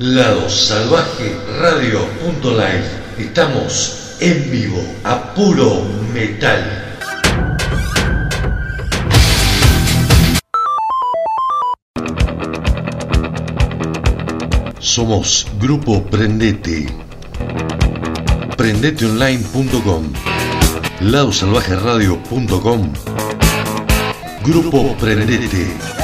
Lado Salvaje Radio.live. Estamos en vivo a puro metal. Somos Grupo Prendete. Prendeteonline.com. Ladosalvajeradio.com. Grupo Prendete.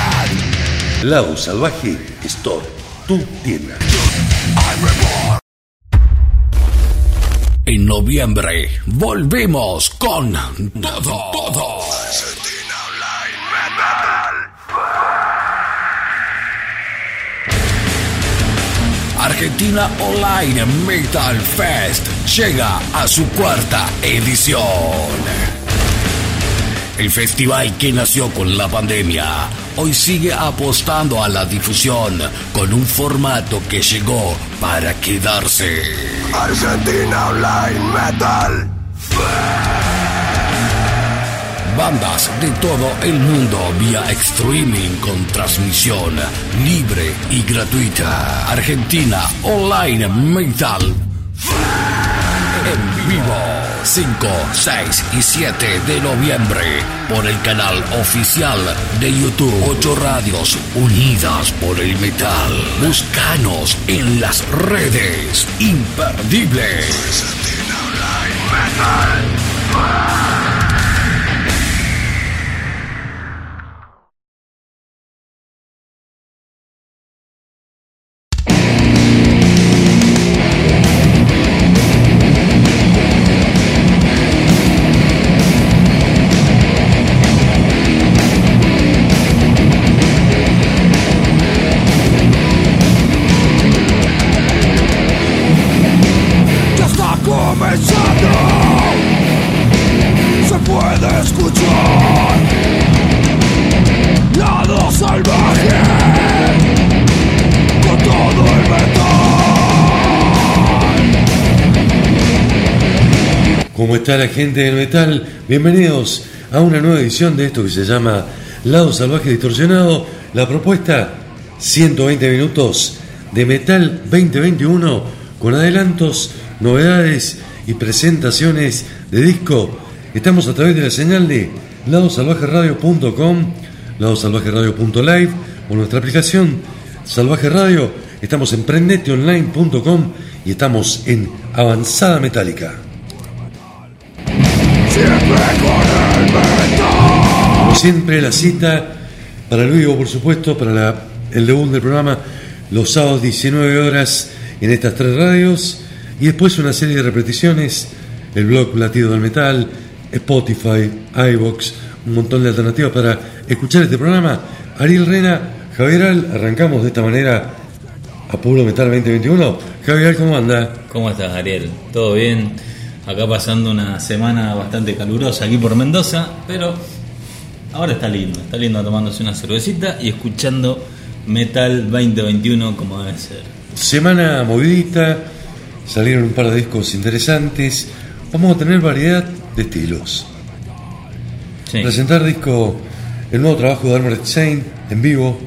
Lado Salvaje Store, tu tienda. En noviembre volvemos con todo, todo. Argentina Online Metal Fest llega a su cuarta edición. El festival que nació con la pandemia hoy sigue apostando a la difusión con un formato que llegó para quedarse. Argentina Online Metal. Bandas de todo el mundo vía streaming con transmisión libre y gratuita. Argentina Online Metal. En vivo 5, 6 y 7 de noviembre por el canal oficial de YouTube 8 Radios Unidas por el Metal. Búscanos en las redes imperdibles. La gente del metal? Bienvenidos a una nueva edición de esto que se llama Lado Salvaje Distorsionado. La propuesta, 120 minutos de Metal 2021 con adelantos, novedades y presentaciones de disco. Estamos a través de la señal de ladosalvajeradio.com, ladosalvajeradio.live o nuestra aplicación Salvaje Radio. Estamos en prendeteonline.com y estamos en Avanzada Metálica. Como siempre, la cita para el vivo, por supuesto, para el debut del programa, los sábados 19 horas en estas tres radios, y después una serie de repeticiones, el blog Latido del Metal, Spotify, iBox, un montón de alternativas para escuchar este programa. Ariel Rena, Javier Al, arrancamos de esta manera a Puro Metal 2021. Javier, ¿cómo anda? ¿Cómo estás, Ariel? ¿Todo bien? Acá pasando una semana bastante calurosa aquí por Mendoza, pero ahora está lindo, está lindo tomándose una cervecita y escuchando Metal 2021 como debe ser. Semana movidita, salieron un par de discos interesantes, vamos a tener variedad de estilos. Presentar disco, el nuevo trabajo de Armored Saint en vivo,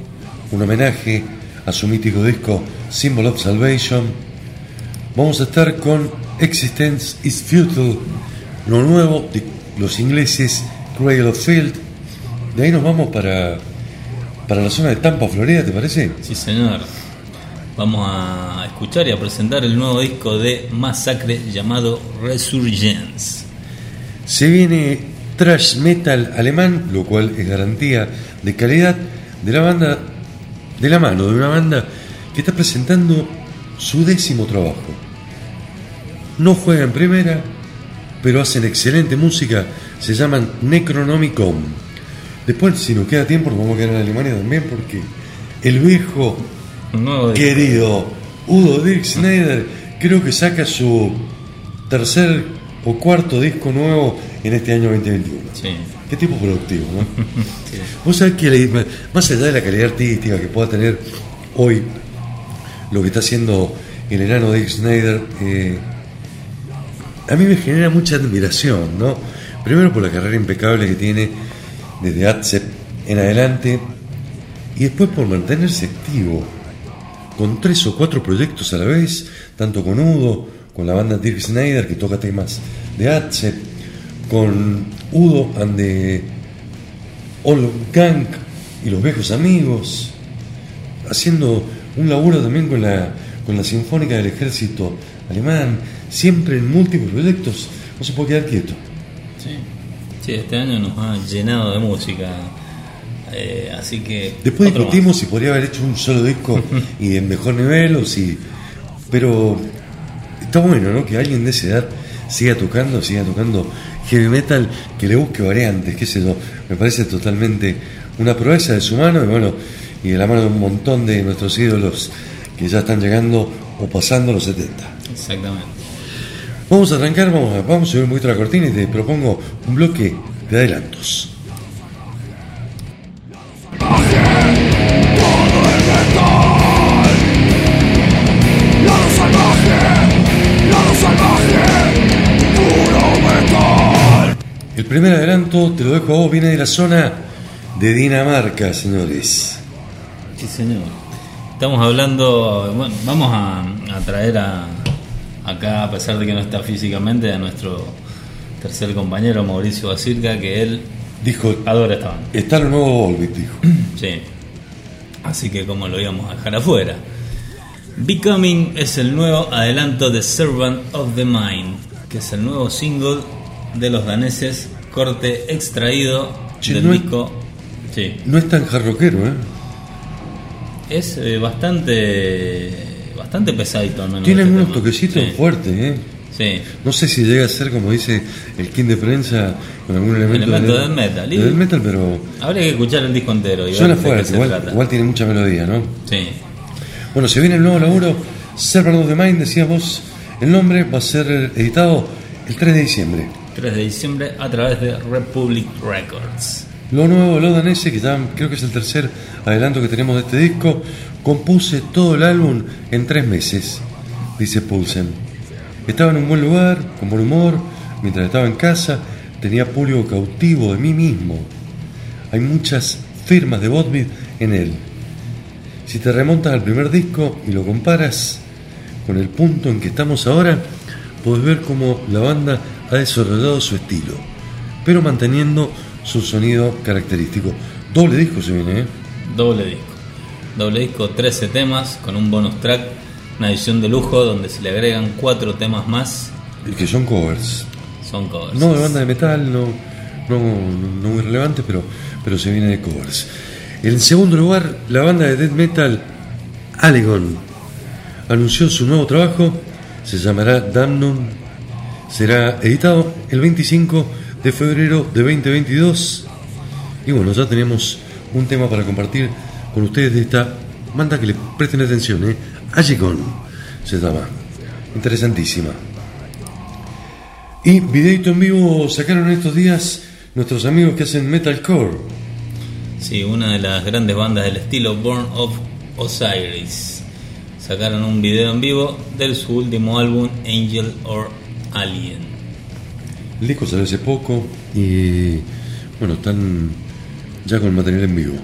un homenaje a su mítico disco Symbol of Salvation. Vamos a estar con Existence is Futile, lo nuevo de los ingleses Cradle of Field. De ahí nos vamos para, para la zona de Tampa, Florida, ¿te parece? Sí, señor. Vamos a escuchar y a presentar el nuevo disco de Masacre llamado Resurgence. Se viene thrash metal alemán, lo cual es garantía de calidad de la banda, de la mano de una banda que está presentando su décimo trabajo. No juega en primera, pero hacen excelente música, se llaman Necronomicon. Después, si nos queda tiempo, nos vamos a quedar en Alemania también, porque el viejo querido Udo Dirk Schneider creo que saca su tercer o cuarto disco nuevo en este año 2021. Sí. Qué tipo productivo, ¿no? Vos sabés que más allá de la calidad artística que pueda tener hoy lo que está haciendo el enano Dick Snyder, eh, a mí me genera mucha admiración, ¿no? Primero por la carrera impecable que tiene desde ATSEP en adelante y después por mantenerse activo con tres o cuatro proyectos a la vez, tanto con Udo, con la banda Dirk Snyder que toca temas de ATSEP, con Udo and the Old Gang y los viejos amigos, haciendo un laburo también con la, con la Sinfónica del Ejército Alemán, siempre en múltiples proyectos, no se puede quedar quieto. Sí. Sí, este año nos ha llenado de música. eh, así que. Después discutimos si podría haber hecho un solo disco y en mejor nivel o si. Pero está bueno, ¿no? Que alguien de esa edad siga tocando, siga tocando heavy metal, que le busque variantes, qué sé yo. Me parece totalmente una proeza de su mano y bueno, y de la mano de un montón de nuestros ídolos que ya están llegando o pasando los 70. Exactamente. Vamos a arrancar, vamos a, vamos a subir un poquito la cortina y te propongo un bloque de adelantos. El primer adelanto, te lo dejo a vos, viene de la zona de Dinamarca, señores. Sí, señor. Estamos hablando. Bueno, vamos a, a traer a, acá, a pesar de que no está físicamente, a nuestro tercer compañero Mauricio Basirca, que él Dijo, adora esta banda. está lo nuevo Volbeat, dijo. Sí. Así que, como lo íbamos a dejar afuera. Becoming es el nuevo adelanto de Servant of the Mind, que es el nuevo single de los daneses, corte extraído Che, del no es- disco. Sí. No es tan jarroquero, ¿eh? Es eh, bastante bastante pesadito al menos Tiene este algunos tema. toquecitos Sí, fuertes, ¿eh? Sí. No sé si llega a ser, como dice el king de prensa, con algún elemento, Elemento de del metal, y- del metal, pero Habría que escuchar el disco entero y suena fuerte, igual, tiene mucha melodía, ¿no? Sí. Bueno, se viene el nuevo laburo, Servant of the Mind, decías vos, el nombre va a ser editado el 3 de diciembre. 3 de diciembre a través de Republic Records. Lo nuevo, lo danese, que creo que es el tercer adelanto que tenemos de este disco, compuse todo el álbum en tres meses, dice Pulsen. Estaba en un buen lugar, con buen humor, mientras estaba en casa, tenía público cautivo de mí mismo. Hay muchas firmas de Botbeat en él. Si te remontas al primer disco y lo comparas con el punto en que estamos ahora, podés ver cómo la banda ha desarrollado su estilo, pero manteniendo su sonido característico. Doble disco se viene, ¿eh? Doble disco. Doble disco, 13 temas con un bonus track, una edición de lujo donde se le agregan 4 temas más. Y que son covers. Son covers. No de banda de metal, no, no, no muy relevante, pero, pero se viene de covers. En segundo lugar, la banda de death metal Allegon anunció su nuevo trabajo, se llamará Damnum, será editado el 25 de febrero de 2022. Y bueno, ya tenemos un tema para compartir con ustedes de esta banda que le presten atención, ¿eh? Allegon se llama. Interesantísima. Y videito en vivo sacaron estos días nuestros amigos que hacen metalcore. Sí, una de las grandes bandas del estilo Born of Osiris. Sacaron un video en vivo de su último álbum Angel or Alien. Disco salió hace poco y bueno, están ya con material en vivo.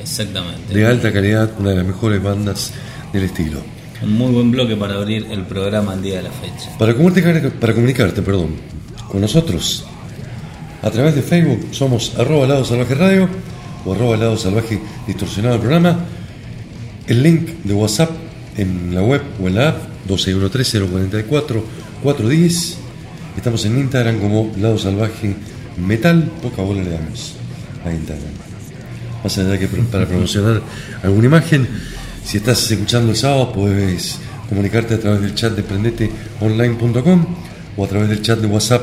Exactamente. De alta calidad, una de las mejores bandas del estilo. Un muy buen bloque para abrir el programa al día de la fecha. Para comunicarte, para comunicarte perdón, con nosotros, A través de Facebook somos arroba lado salvaje radio o arroba lado salvaje distorsionado el programa. El link de WhatsApp en la web o en la app 1213-044-410. Estamos en Instagram como lado salvaje metal. Poca bola le damos a Instagram. Más allá que para promocionar alguna imagen, si estás escuchando el sábado, puedes comunicarte a través del chat de prendeteonline.com o a través del chat de WhatsApp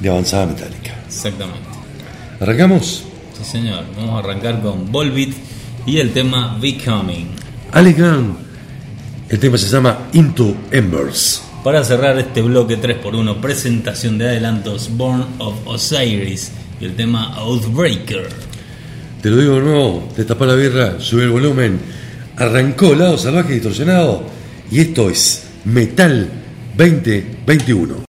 de Avanzada Metálica. Exactamente. ¿Arrancamos? Sí, señor. Vamos a arrancar con Volbeat y el tema Becoming. Alex el tema se llama Into Embers. Para cerrar este bloque 3x1, presentación de adelantos Born of Osiris y el tema Outbreaker. Te lo digo de nuevo, te tapa la birra, sube el volumen, arrancó lado salvaje distorsionado y esto es Metal 2021.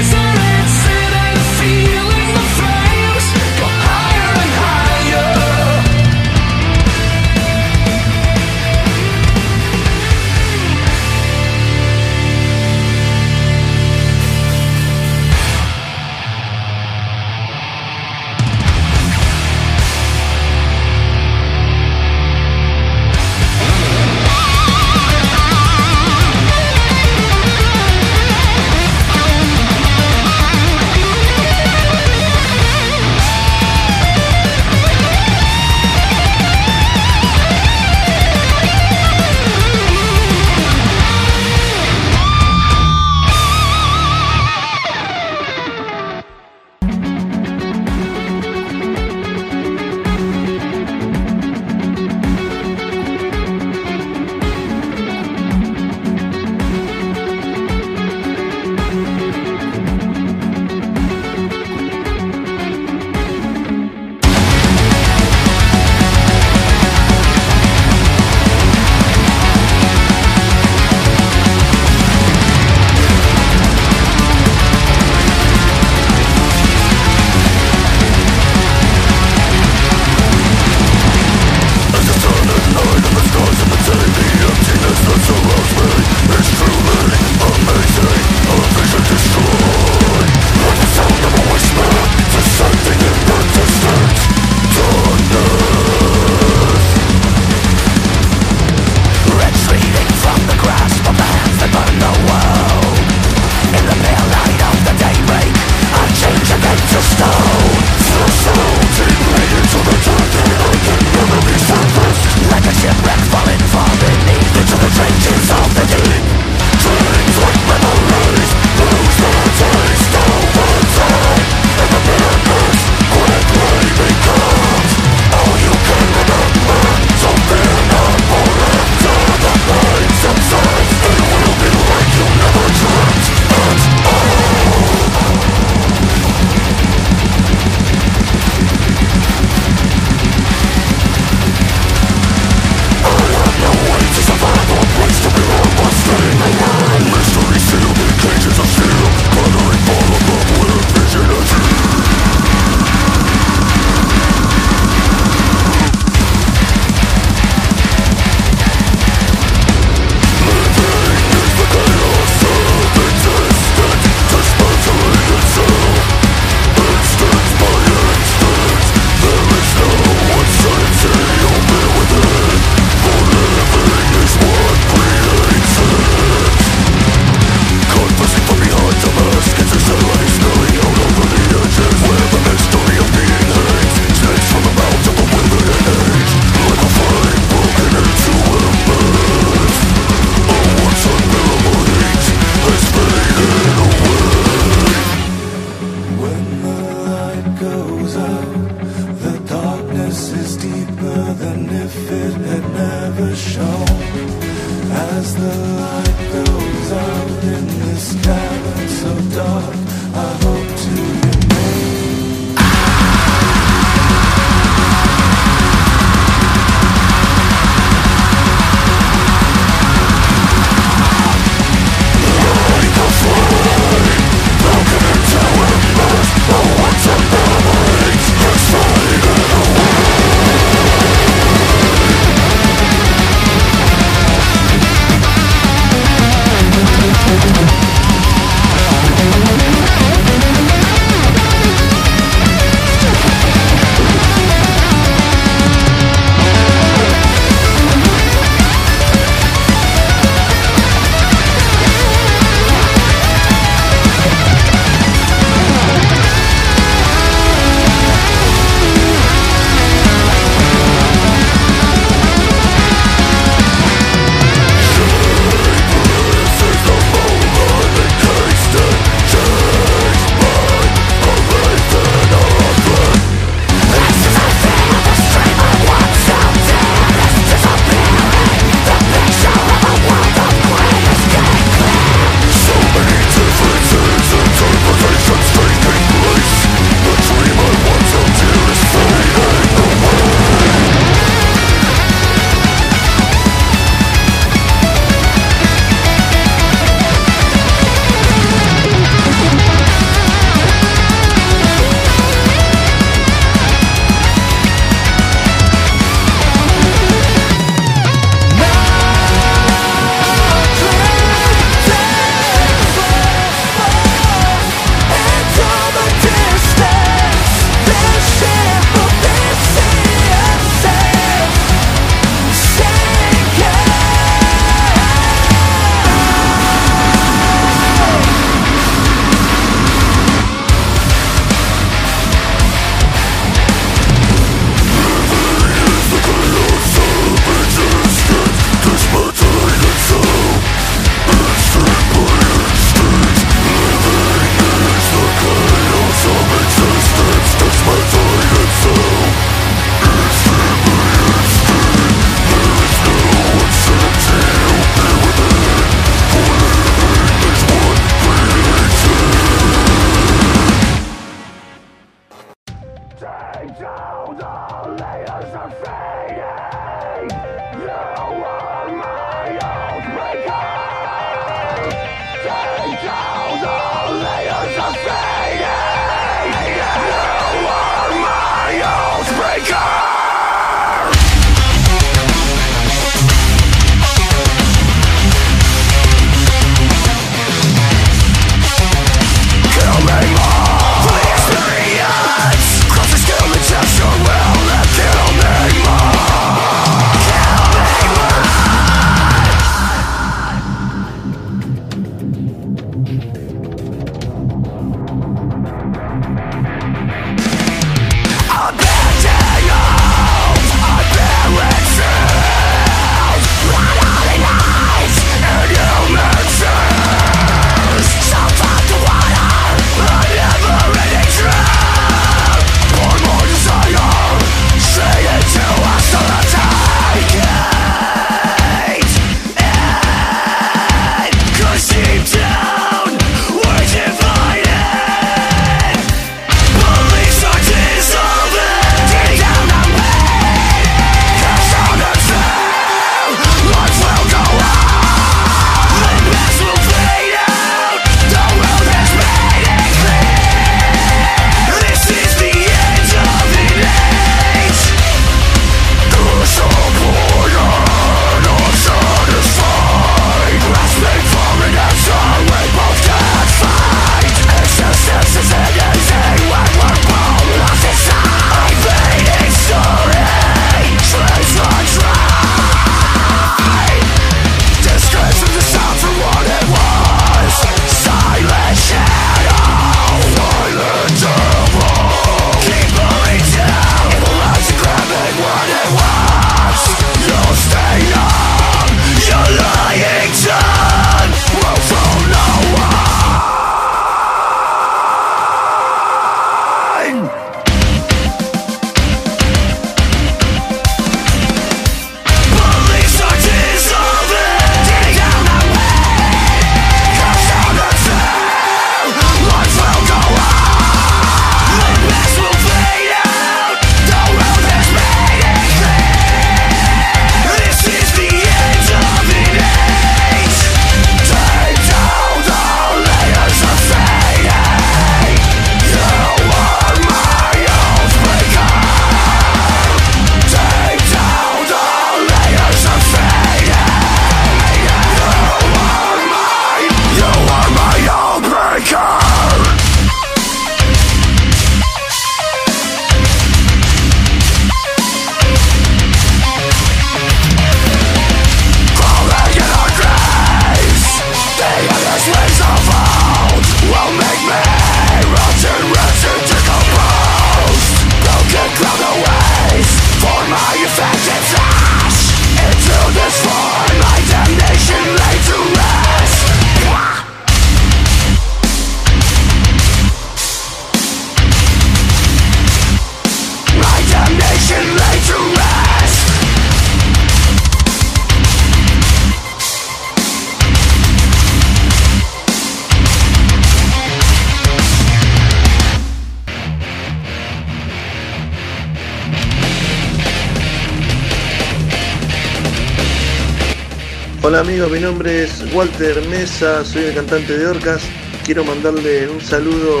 Amigos, mi nombre es Walter Mesa, soy el cantante de Orcas. Quiero mandarle un saludo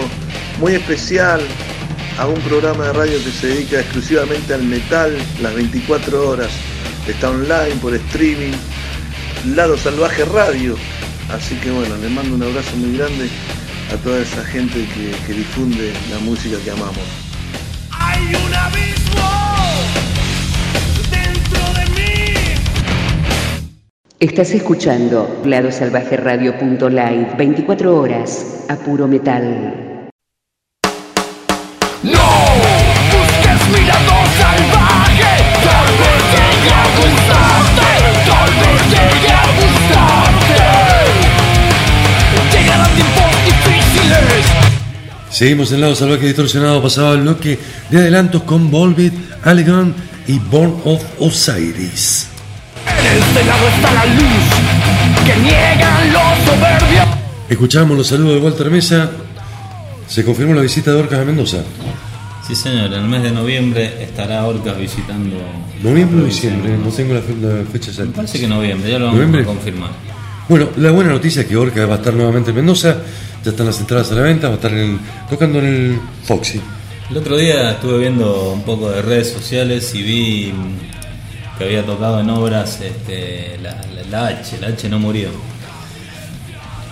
muy especial a un programa de radio que se dedica exclusivamente al metal las 24 horas. Está online por streaming, Lado Salvaje Radio. Así que bueno, le mando un abrazo muy grande a toda esa gente que, difunde la música que amamos. Hay Estás escuchando ladosalvajeradio.live 24 horas a puro metal. No busques mi lado salvaje. Tal vez llegue a gustarte. Tal vez llegue a gustarte. Llegarán tiempos difíciles. Seguimos en lado salvaje distorsionado, pasaba el bloque de adelantos con Volbeat, Allegan y Born of Osiris. En este lado está la luz que niegan los soberbios. Escuchamos los saludos de Walter Mesa. Se confirmó la visita de Orcas a Mendoza. Sí, señor, en el mes de noviembre estará Orcas visitando. Noviembre o diciembre, no tengo la, fe- la fecha Me exacta. parece que noviembre, ya lo vamos ¿Noviembre? a confirmar. Bueno, la buena noticia es que Orca va a estar nuevamente en Mendoza. Ya están las entradas a la venta, va a estar en el- tocando en el Foxy. El otro día estuve viendo un poco de redes sociales y vi que había tocado en obras este, la, la- la H, la H no murió.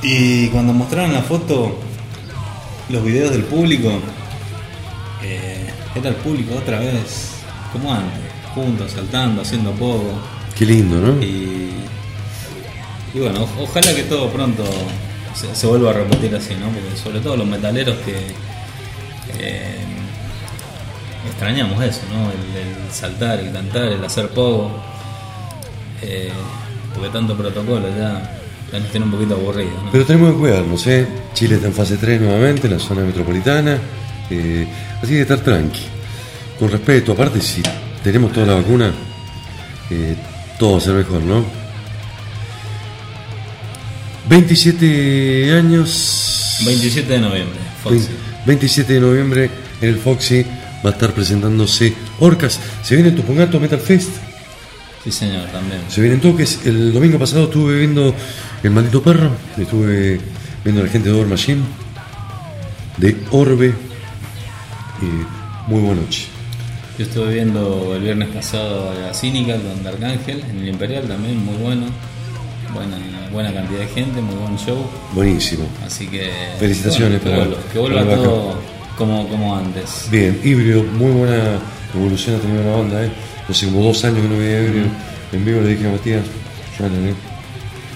Y cuando mostraron la foto, los videos del público, eh, era el público otra vez, como antes, juntos, saltando, haciendo poco. Qué lindo, ¿no? Y, y bueno, o- ojalá que todo pronto se, se vuelva a repetir así, ¿no? Porque sobre todo los metaleros que eh, extrañamos eso, ¿no? El, el saltar, el cantar, el hacer poco. Eh, porque tanto protocolo ya, ya nos tiene un poquito aburrido, ¿no? Pero tenemos que cuidarnos, ¿eh? Chile está en fase 3 nuevamente, en la zona metropolitana. eh, así que estar tranqui. Con respeto, aparte, si tenemos toda la vacuna, eh, todo va a ser mejor, ¿no? 27 años. 27 de noviembre, Foxy. 27 de noviembre en el Foxy va a estar presentándose Orcas. Se viene Tupungato Metal Fest. Sí, señor, también. Se vienen toques. El domingo pasado estuve viendo El Maldito Perro. Estuve viendo a la gente de Door Machine. De Orbe. Muy buena noche. Yo estuve viendo el viernes pasado a Cynical con Dark Angel en el Imperial también, muy bueno. Buena, buena cantidad de gente, muy buen show. Buenísimo. Así que. Felicitaciones que para- vuelva, que vuelva todo como, como antes. Bien, híbrido, muy buena evolución ha tenido la banda, ¿eh? Hace como dos años que no veía híbrido. En vivo le dije a Matías, suenan, ¿eh?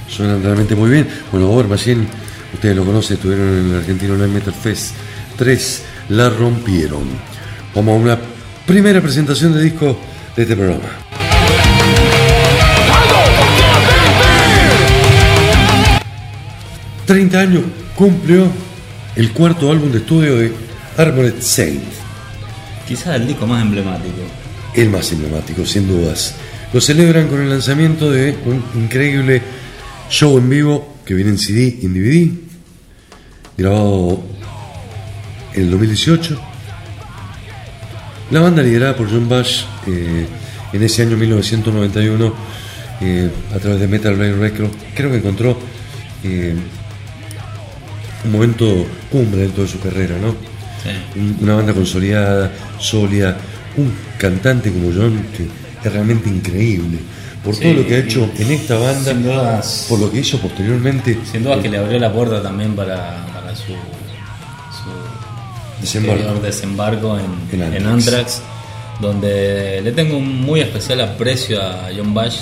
Suenan realmente muy bien. Bueno, Over Machine, ustedes lo conocen, estuvieron en el Argentino Night Metal Fest 3, la rompieron. Vamos a una primera presentación de disco de este programa. Algo por qué 30 años cumplió el cuarto álbum de estudio de Armored Saint. Quizás el disco más emblemático. el más emblemático, sin dudas. Lo celebran con el lanzamiento de un increíble show en vivo que viene en CD y en DVD, grabado en el 2018. La banda liderada por John Bash eh, en ese año 1991 eh, a través de Metal Blade Records, creo que encontró eh, un momento cumbre dentro de su carrera, ¿no? Sí. Una banda consolidada, sólida, un cantante como John que es realmente increíble por Sí, todo lo que ha hecho en esta banda, dudas. por lo que hizo posteriormente. Sin dudas que le abrió la puerta también para, para su, su Desembarco. desembarco en, En en Anthrax. Donde le tengo un muy especial aprecio a John Bash.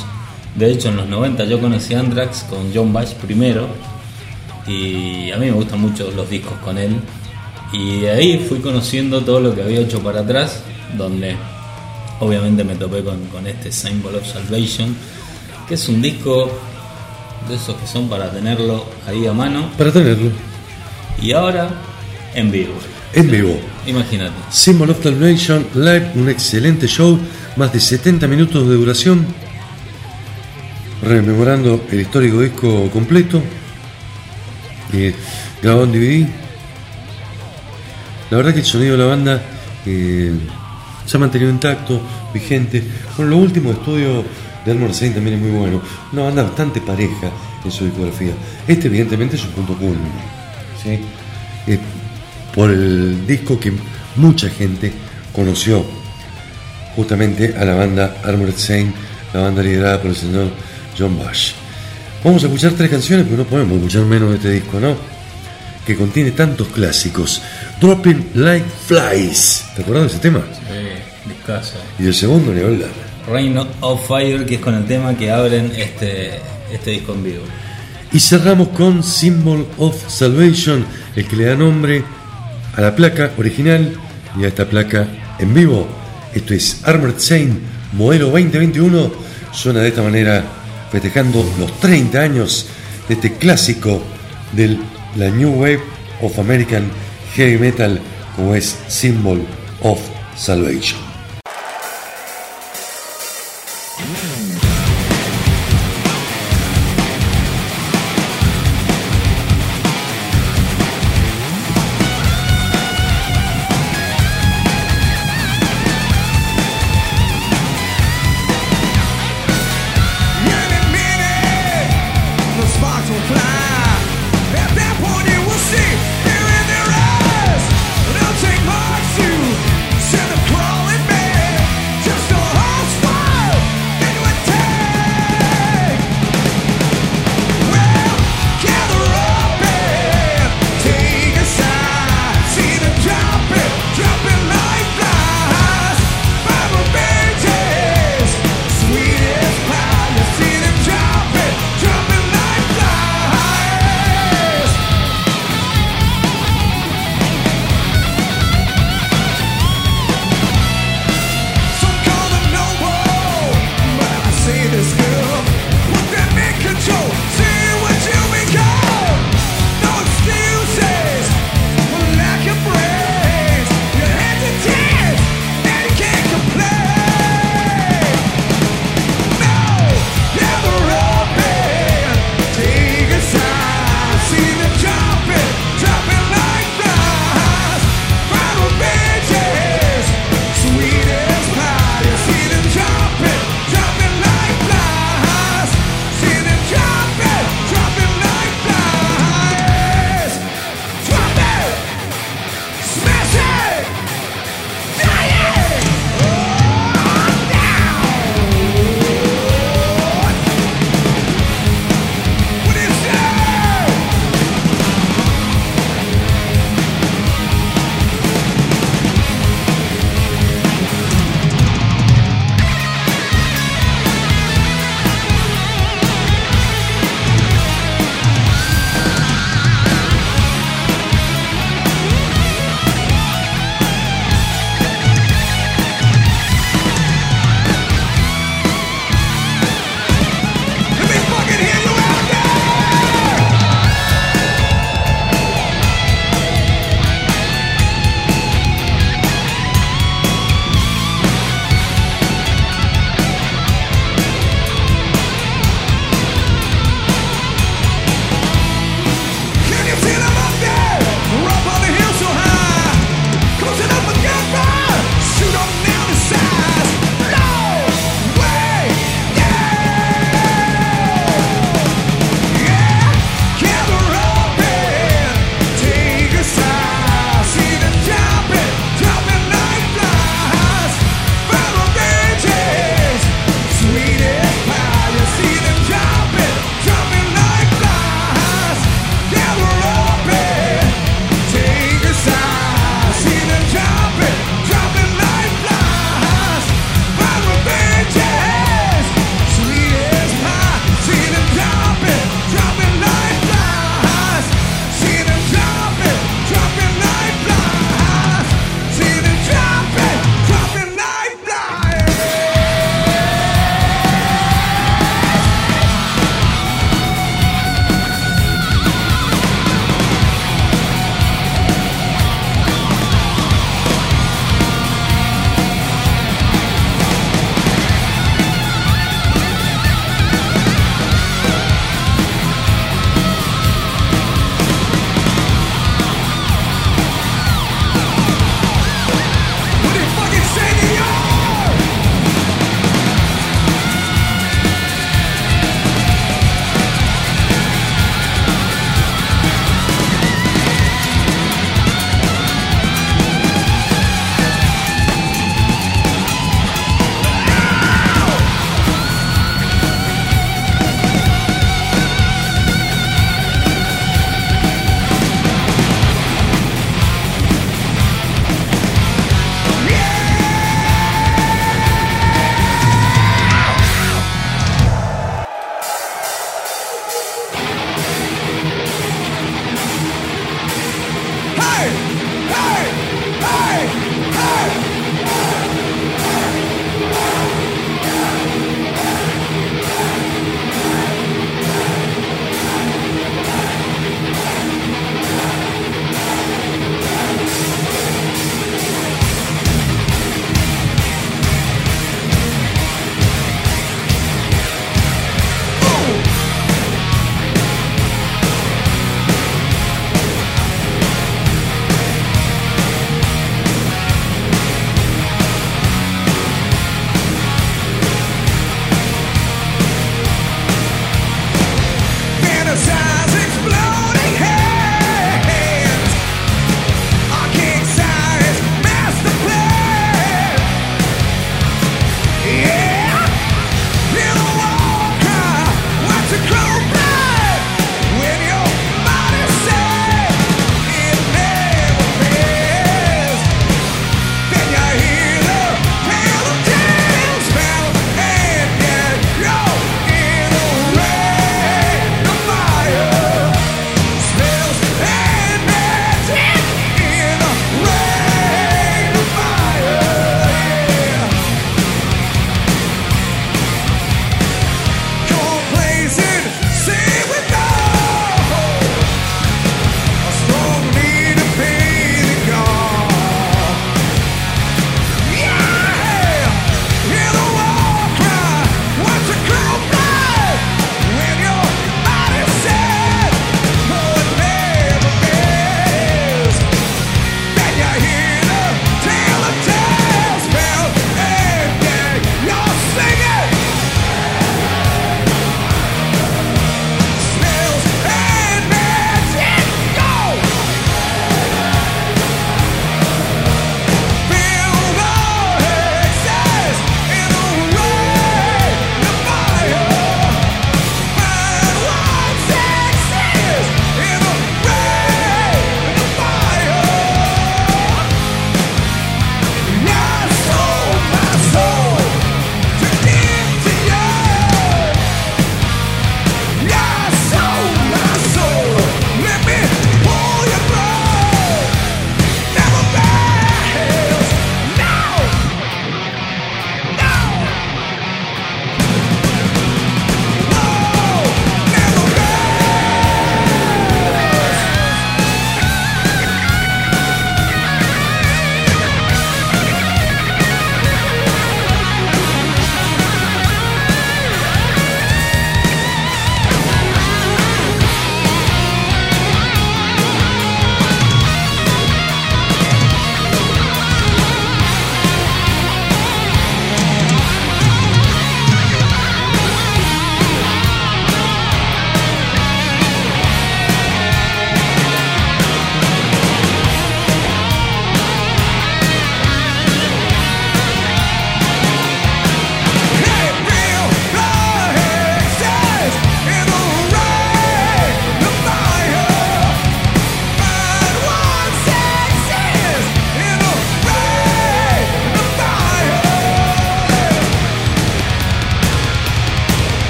De hecho, en los 90 yo conocí Anthrax con John Bash primero y a mí me gustan mucho los discos con él. Y de ahí fui conociendo todo lo que había hecho para atrás, donde obviamente me topé con, con este Symbol of Salvation, que es un disco de esos que son para tenerlo ahí a mano Para tenerlo y ahora en vivo. en vivo. Imagínate. Symbol of Salvation Live, un excelente show, más de 70 minutos de duración, rememorando el histórico disco completo, eh, grabado en DVD. La verdad que el sonido de la banda eh, se ha mantenido intacto, vigente. Con lo último estudio de Armor Saint también es muy bueno. Una banda bastante pareja en su discografía. Este evidentemente es un punto culmine. ¿sí? Eh, por el disco que mucha gente conoció justamente a la banda Armored Saint, la banda liderada por el señor John Bush. Vamos a escuchar tres canciones, pero no podemos escuchar menos de este disco, ¿no? Que contiene tantos clásicos. Dropping Like Flies. ¿Te acuerdas de ese tema? Sí, discazo. Y el segundo, ni hablar. Reign of Fire, que es con el tema que abren este, este disco en vivo. Y cerramos con Symbol of Salvation, el que le da nombre a la placa original y a esta placa en vivo. Esto es Armored Saint modelo 2021. Suena de esta manera, festejando los 30 años de este clásico de la New Wave of American Heavy Metal, como es Symbol of Salvation.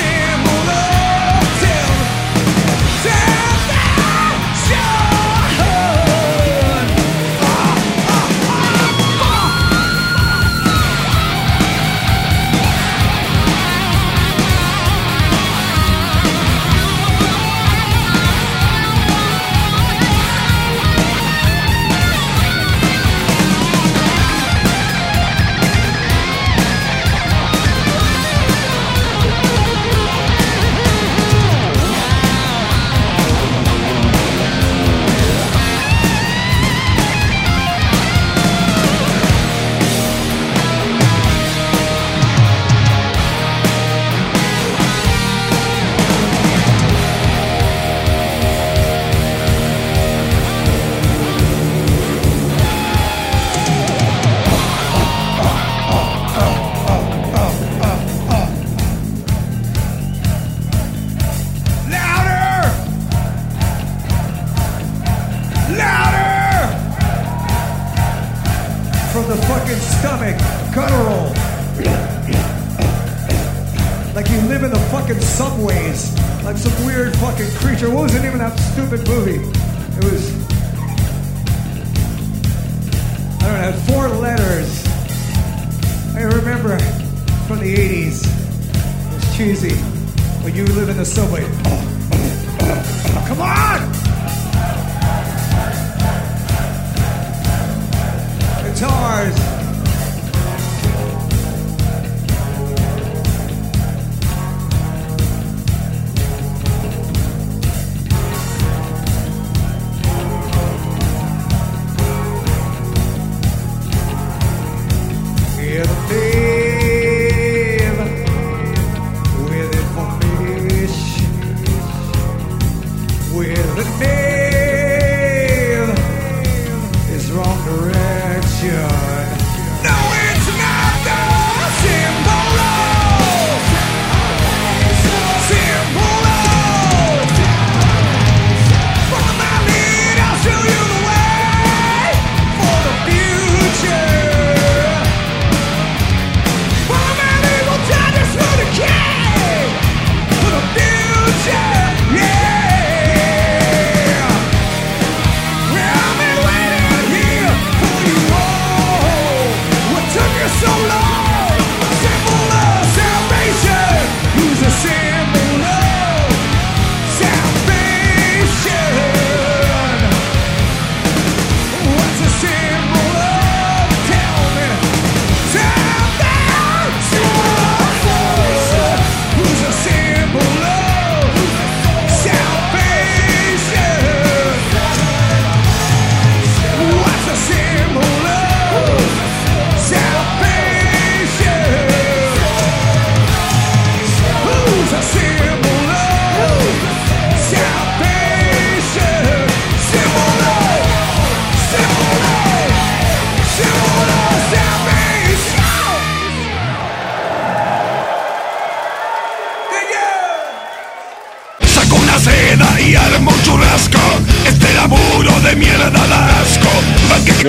fear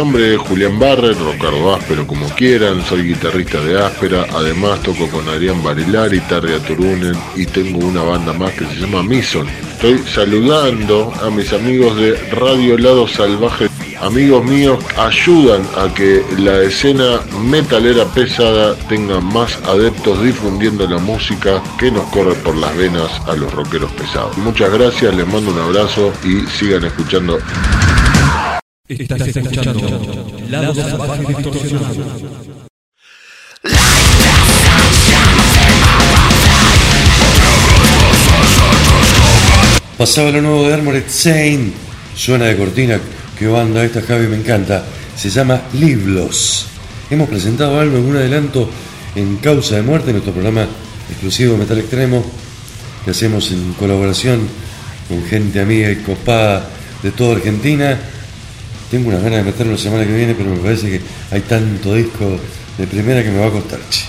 nombre es Julián Barrer, Rocardo Áspero como quieran, soy guitarrista de Áspera, además toco con Adrián Barilari, Tarria Turunen y tengo una banda más que se llama Mison. Estoy saludando a mis amigos de Radio Lado Salvaje. Amigos míos, ayudan a que la escena metalera pesada tenga más adeptos difundiendo la música que nos corre por las venas a los rockeros pesados. Muchas gracias, les mando un abrazo y sigan escuchando Estás escuchando Lado Salvaje Distorsionado. Pasaba lo nuevo de Armored Saint. Suena de cortina. Qué banda esta, Javi, me encanta. Se llama Liblos. Hemos presentado algo en un adelanto en Causa de Muerte, nuestro programa exclusivo de Metal Extremo, que hacemos en colaboración con gente amiga y copada de toda Argentina. Tengo unas ganas de meterlo la semana que viene, pero me parece que hay tanto disco de primera que me va a costar. che.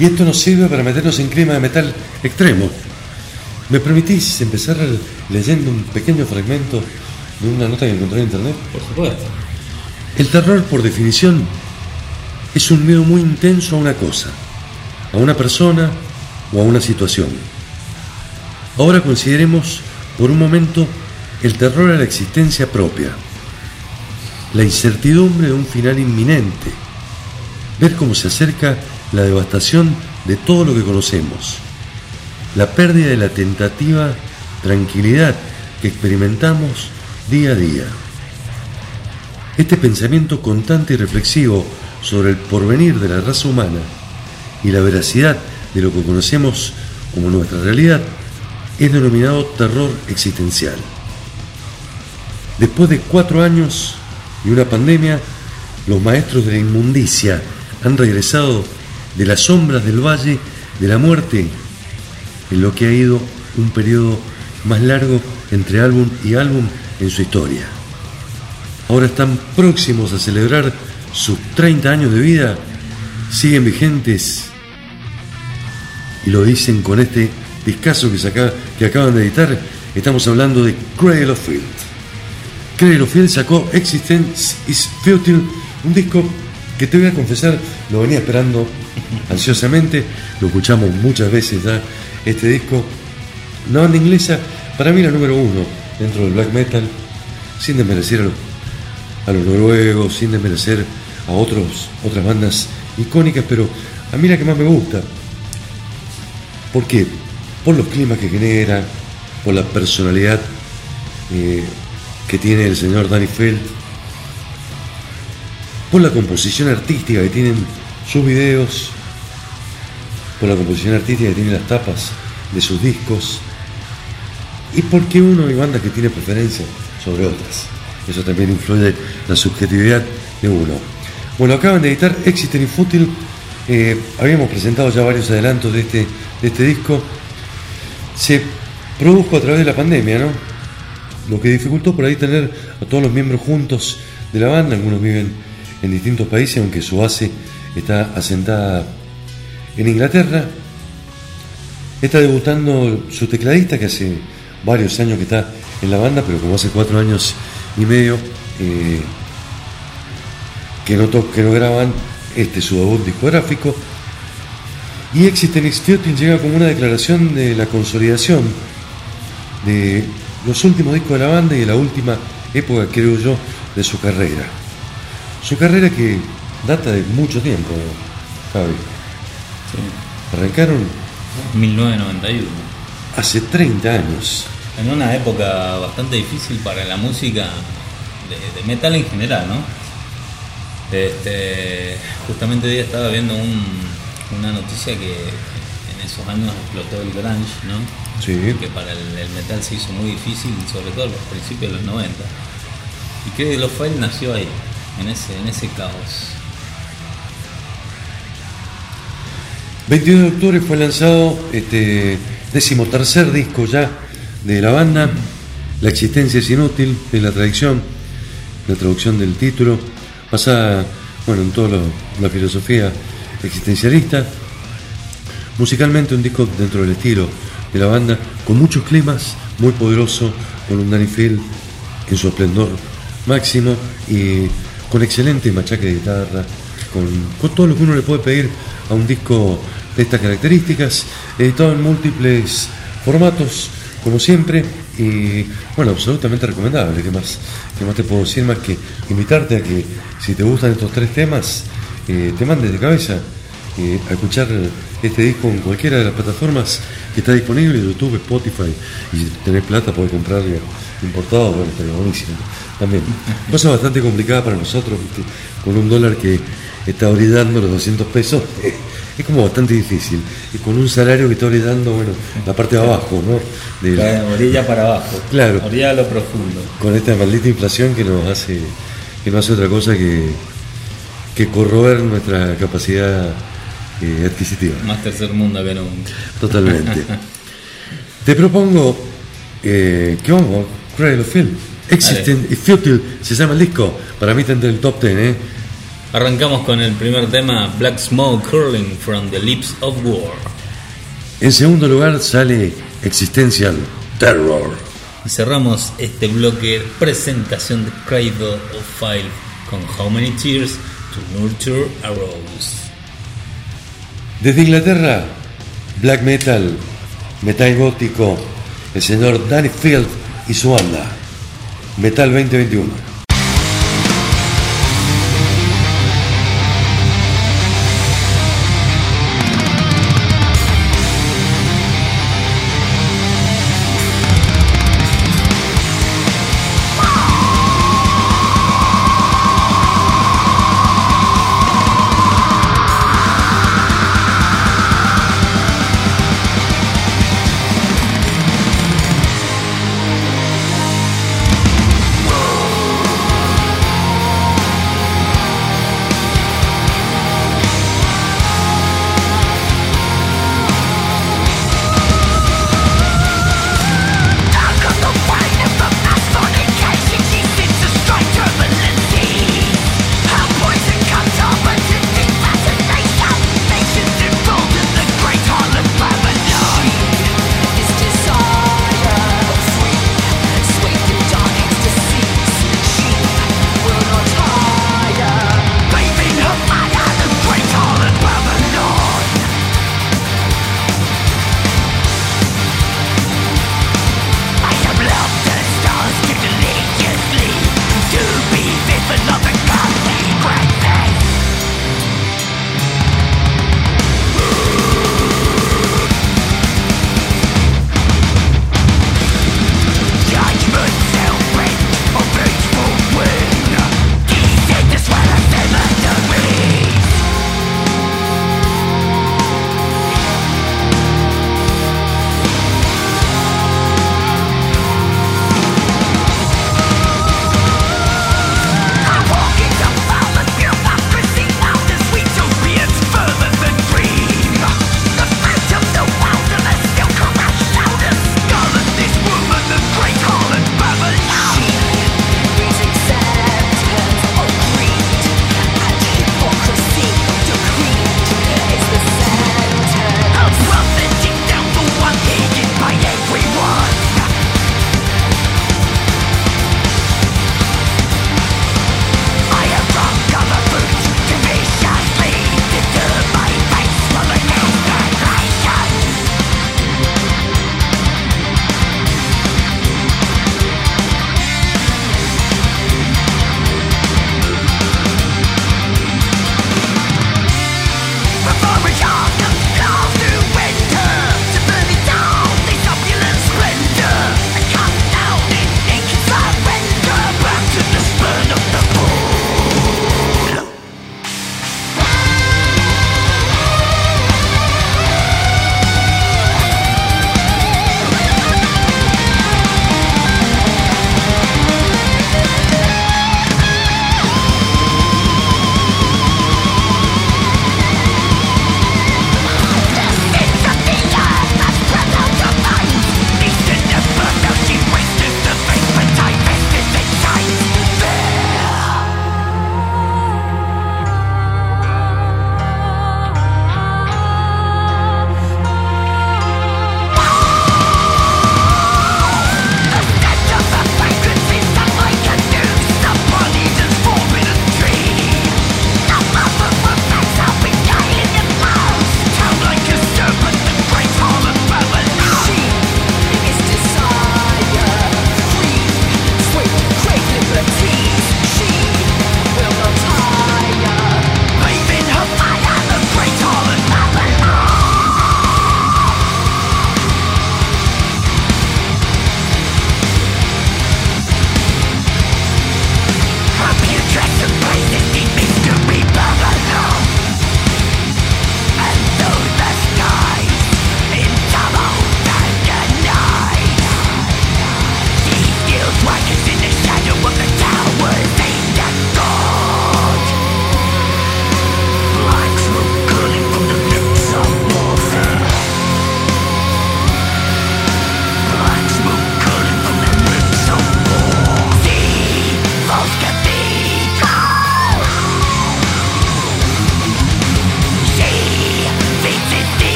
Y esto nos sirve para meternos en clima de metal extremo. ¿Me permitís empezar leyendo un pequeño fragmento de una nota que encontré en internet? Por supuesto. El terror, por definición, es un miedo muy intenso a una cosa, a una persona o a una situación. Ahora consideremos por un momento el terror a la existencia propia, la incertidumbre de un final inminente, ver cómo se acerca la devastación de todo lo que conocemos, la pérdida de la tentativa tranquilidad que experimentamos día a día. Este pensamiento constante y reflexivo sobre el porvenir de la raza humana y la veracidad de lo que conocemos como nuestra realidad es denominado terror existencial. Después de cuatro años y una pandemia, los maestros de la inmundicia han regresado de las sombras del valle de la muerte en lo que ha ido un periodo más largo entre álbum y álbum en su historia. Ahora están próximos a celebrar sus 30 años de vida, siguen vigentes y lo dicen con este discazo que, saca- que acaban de editar, estamos hablando de Cradle of Field. Cradle of Field sacó Existence is Futile, un disco que te voy a confesar, lo venía esperando ansiosamente, lo escuchamos muchas veces ya, este disco. Una banda inglesa, para mí la número uno dentro del black metal, sin desmerecer a los, a los noruegos, sin desmerecer a otros, otras bandas icónicas, pero a mí la que más me gusta. ¿Por qué? Por los climas que genera, por la personalidad eh, que tiene el señor Danny Feld, por la composición artística que tienen sus videos, por la composición artística que tienen las tapas de sus discos, y porque uno hay bandas que tiene preferencia sobre otras. Eso también influye la subjetividad de uno. Bueno, acaban de editar Existen Infútil. Eh, habíamos presentado ya varios adelantos de este, de este disco. Se produjo a través de la pandemia, ¿no? Lo que dificultó por ahí tener a todos los miembros juntos de la banda. Algunos viven en distintos países, aunque su base está asentada en Inglaterra. Está debutando su tecladista, que hace varios años que está en la banda, pero como hace cuatro años y medio eh, que, no que no graban este su debut discográfico. Y Existen Institute llega como una declaración de la consolidación de los últimos discos de la banda y de la última época, creo yo, de su carrera. Su carrera que data de mucho tiempo, Javi. Arrancaron 1991. hace 30 años. En una época bastante difícil para la música de, de metal en general, ¿no? Este, justamente hoy estaba viendo un- una noticia que en esos años explotó el grunge, ¿no? Sí. Que para el, el metal se hizo muy difícil, sobre todo a los principios de los 90. Y que los File nació ahí, en ese, en ese caos. 22 de octubre fue lanzado este decimotercer disco ya de la banda. La existencia es inútil, es la tradición, la traducción del título, basada bueno, en toda la filosofía existencialista. Musicalmente un disco dentro del estilo de la banda, con muchos climas, muy poderoso, con un Danny Field en su esplendor máximo y con excelente machaque de guitarra, con, con todo lo que uno le puede pedir a un disco de estas características, editado en múltiples formatos, como siempre, y bueno, absolutamente recomendable. ¿Qué más, qué más te puedo decir más que invitarte a que si te gustan estos tres temas, eh, te mandes de cabeza eh, a escuchar este disco en cualquiera de las plataformas que está disponible, YouTube, Spotify, y si tenés plata podés comprarlo importado, bueno, estaría buenísimo. También. Cosa bastante complicada para nosotros, con un dólar que está brindando los 200 pesos, es como bastante difícil. Y con un salario que está brindando, bueno, la parte de abajo, ¿no? De orilla para abajo. Claro. Orilla a lo profundo. con esta maldita inflación que nos hace que no hace otra cosa que, que corroer nuestra capacidad eh, adquisitiva. Más tercer mundo que nunca. Totalmente. Te propongo eh, que vamos Cradle of Field. Existent y Futile se llama el disco. Para mí está entre el top 10, ¿eh? Arrancamos con el primer tema, Black Smoke Curling from the Lips of War. En segundo lugar sale Existential Terror. Y cerramos este bloque presentación de Cradle of Fire con How Many Tears to Nurture a Rose. Desde Inglaterra, black metal, metal gótico, el señor Danny Field y su banda. Metal 2021.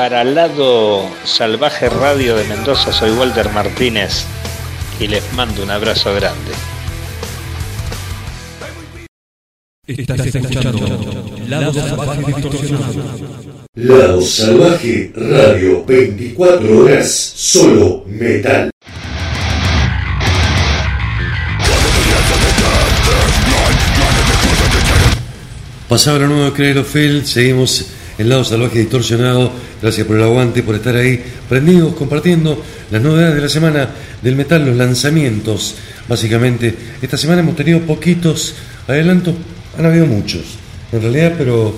Para Lado Salvaje Radio de Mendoza, soy Walter Martínez y les mando un abrazo grande. Estás escuchando Lado Salvaje Distorsionado. Lado Salvaje Radio 24 horas, solo metal. Pasaba la nueva Creero Fel, seguimos en Lado Salvaje Distorsionado. Gracias por el aguante, por estar ahí prendidos, compartiendo las novedades de la semana del metal, los lanzamientos. Básicamente, esta semana hemos tenido poquitos adelantos, han habido muchos en realidad, pero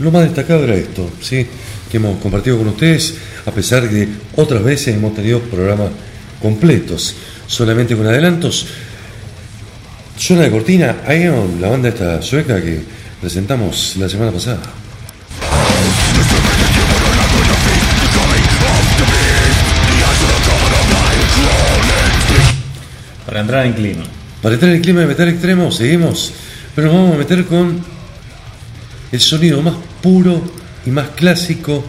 lo más destacado era esto, ¿sí? que hemos compartido con ustedes, a pesar de otras veces hemos tenido programas completos, solamente con adelantos. Suena de cortina, Ion, la banda esta sueca que presentamos la semana pasada. Para entrar en clima. Para entrar en clima de metal extremo, seguimos, pero nos vamos a meter con el sonido más puro y más clásico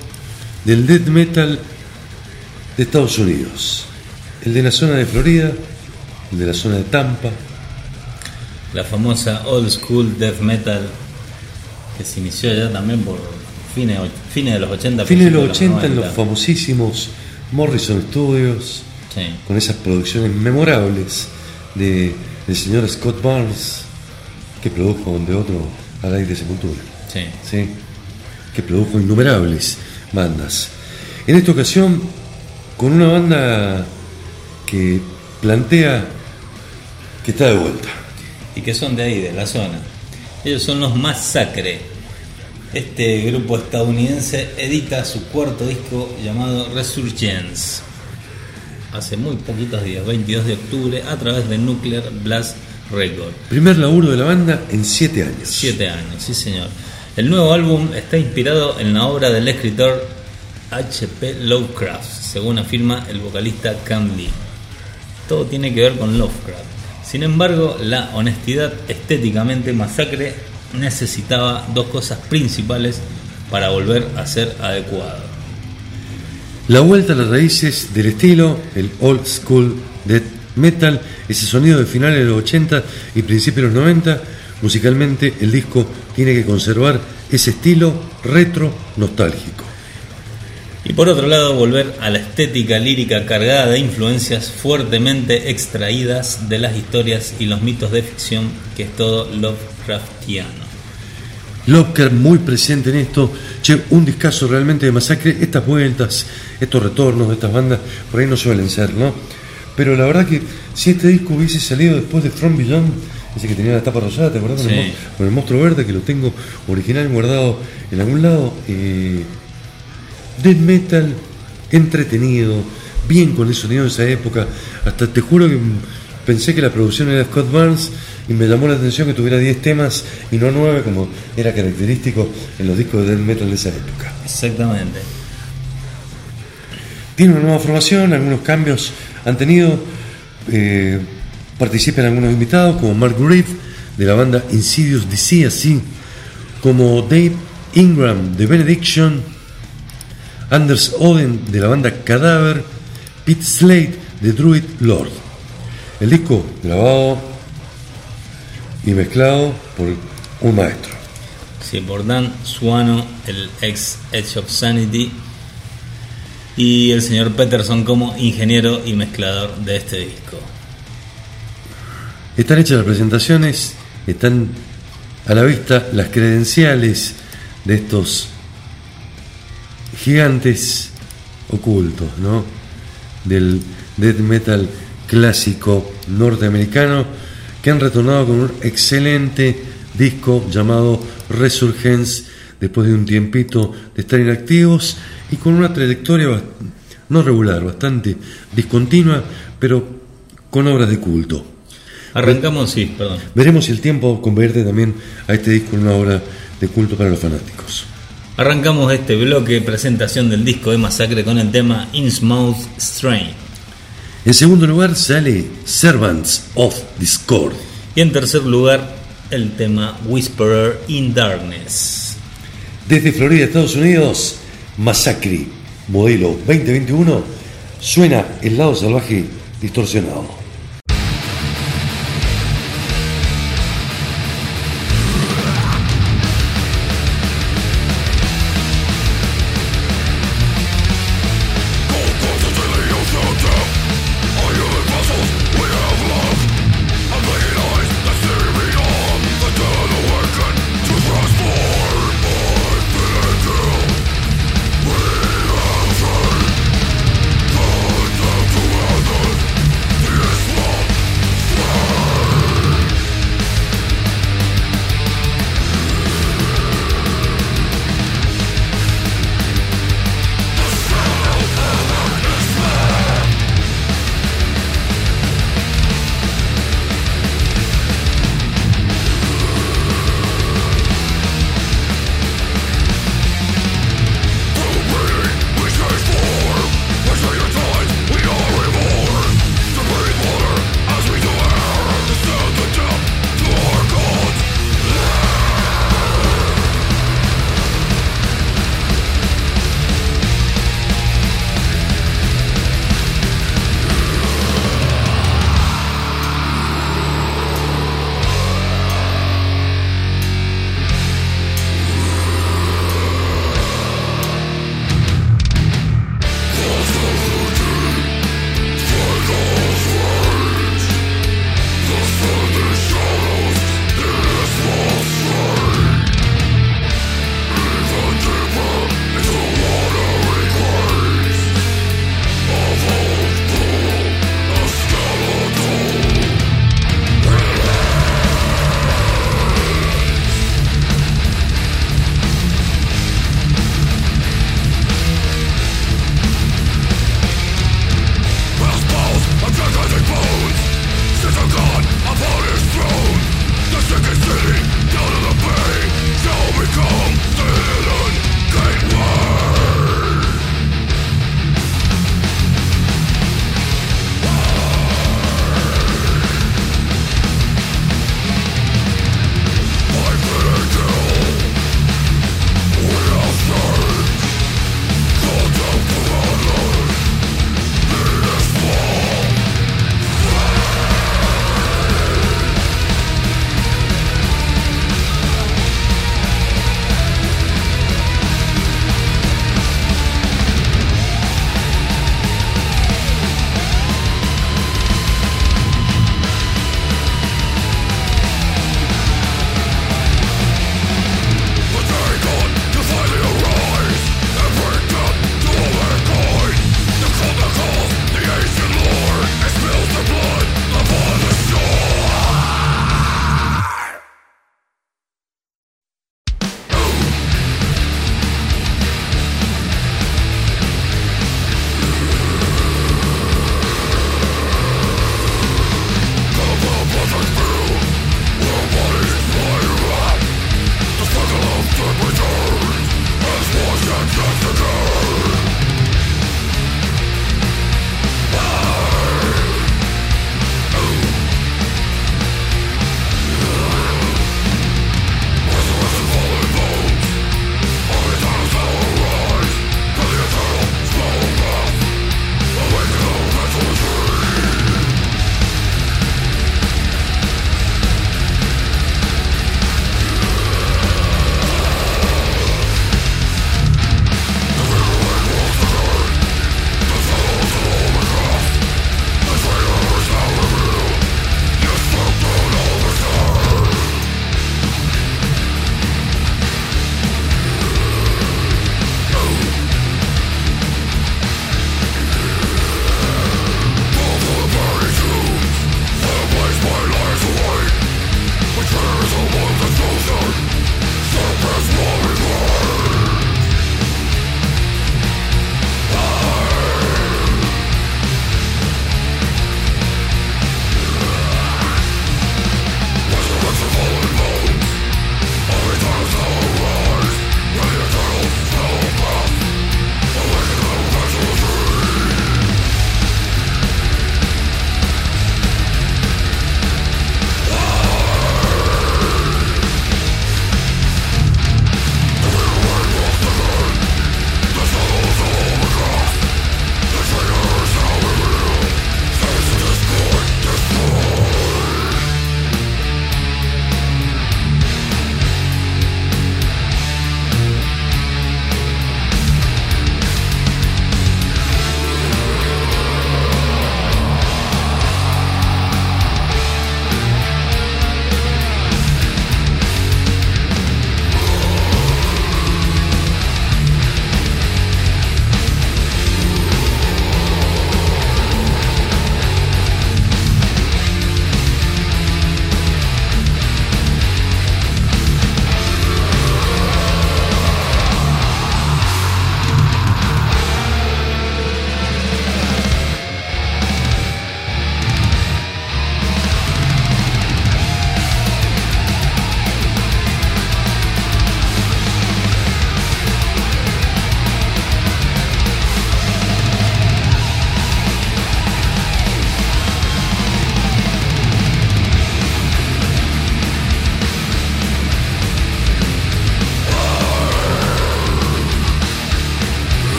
del death metal de Estados Unidos. El de la zona de Florida, el de la zona de Tampa, La famosa old school death metal que se inició ya también por fines, fines de los 80. fines de los principios 80 en los 90. famosísimos Morrison Studios, Sí. con esas producciones memorables de, del señor Scott Barnes, que produjo de otro a la de Sepultura. Sí. ¿sí? que produjo innumerables bandas. En esta ocasión, con una banda que plantea que está de vuelta. y que son de ahí, de la zona. Ellos son los Massacre. Este grupo estadounidense edita su cuarto disco llamado Resurgence. Hace muy poquitos días, 22 de octubre, a través de Nuclear Blast Record. Primer laburo de la banda en siete años. Siete años, sí señor. El nuevo álbum está inspirado en la obra del escritor H.P. Lovecraft, según afirma el vocalista Cam Lee. Todo tiene que ver con Lovecraft. Sin embargo, la honestidad estéticamente masacre necesitaba dos cosas principales para volver a ser adecuado. La vuelta a las raíces del estilo, el old school death metal, ese sonido de finales de los 80 y principios de los 90, musicalmente el disco tiene que conservar ese estilo retro nostálgico. Y por otro lado, volver a la estética lírica cargada de influencias fuertemente extraídas de las historias y los mitos de ficción, que es todo Lovecraftiano. Lovecraft muy presente en esto, che, un discazo realmente de masacre, estas vueltas, estos retornos de estas bandas, por ahí no suelen ser, ¿no? Pero la verdad que si este disco hubiese salido después de From Beyond, ese que tenía la tapa rosada, ¿te acuerdas? Con, el, con el monstruo verde que lo tengo original guardado en algún lado. Eh, death metal, entretenido, bien con el sonido de esa época. Hasta te juro que pensé que la producción era de Scott Barnes y me llamó la atención que tuviera 10 temas y no 9 como era característico en los discos de death metal de esa época. Exactamente. Tiene una nueva formación, algunos cambios han tenido. eh, participan algunos invitados, como Mark Griff de la banda Insidious DC, así como Dave Ingram de Benediction, Anders Oden de la banda Cadáver, Pete Slade de Druid Lord. El disco grabado y mezclado por un maestro. Sí, por Dan Suano, el ex Edge of Sanity, y el señor Peterson como ingeniero y mezclador de este disco. Están hechas las presentaciones, están a la vista las credenciales de estos gigantes ocultos, ¿no? Del death metal clásico norteamericano que han retornado con un excelente disco llamado Resurgence después de un tiempito de estar inactivos y con una trayectoria no regular, bastante discontinua, pero con obras de culto. Arrancamos, sí, perdón. Veremos si el tiempo convierte también a este disco en una obra de culto para los fanáticos. Arrancamos este bloque presentación del disco de Masacre con el tema Innsmouth Strain. En segundo lugar sale Servants of Discord. Y en tercer lugar el tema Whisperer in Darkness. Desde Florida, Estados Unidos, Massacre, modelo 2021, suena el lado salvaje distorsionado.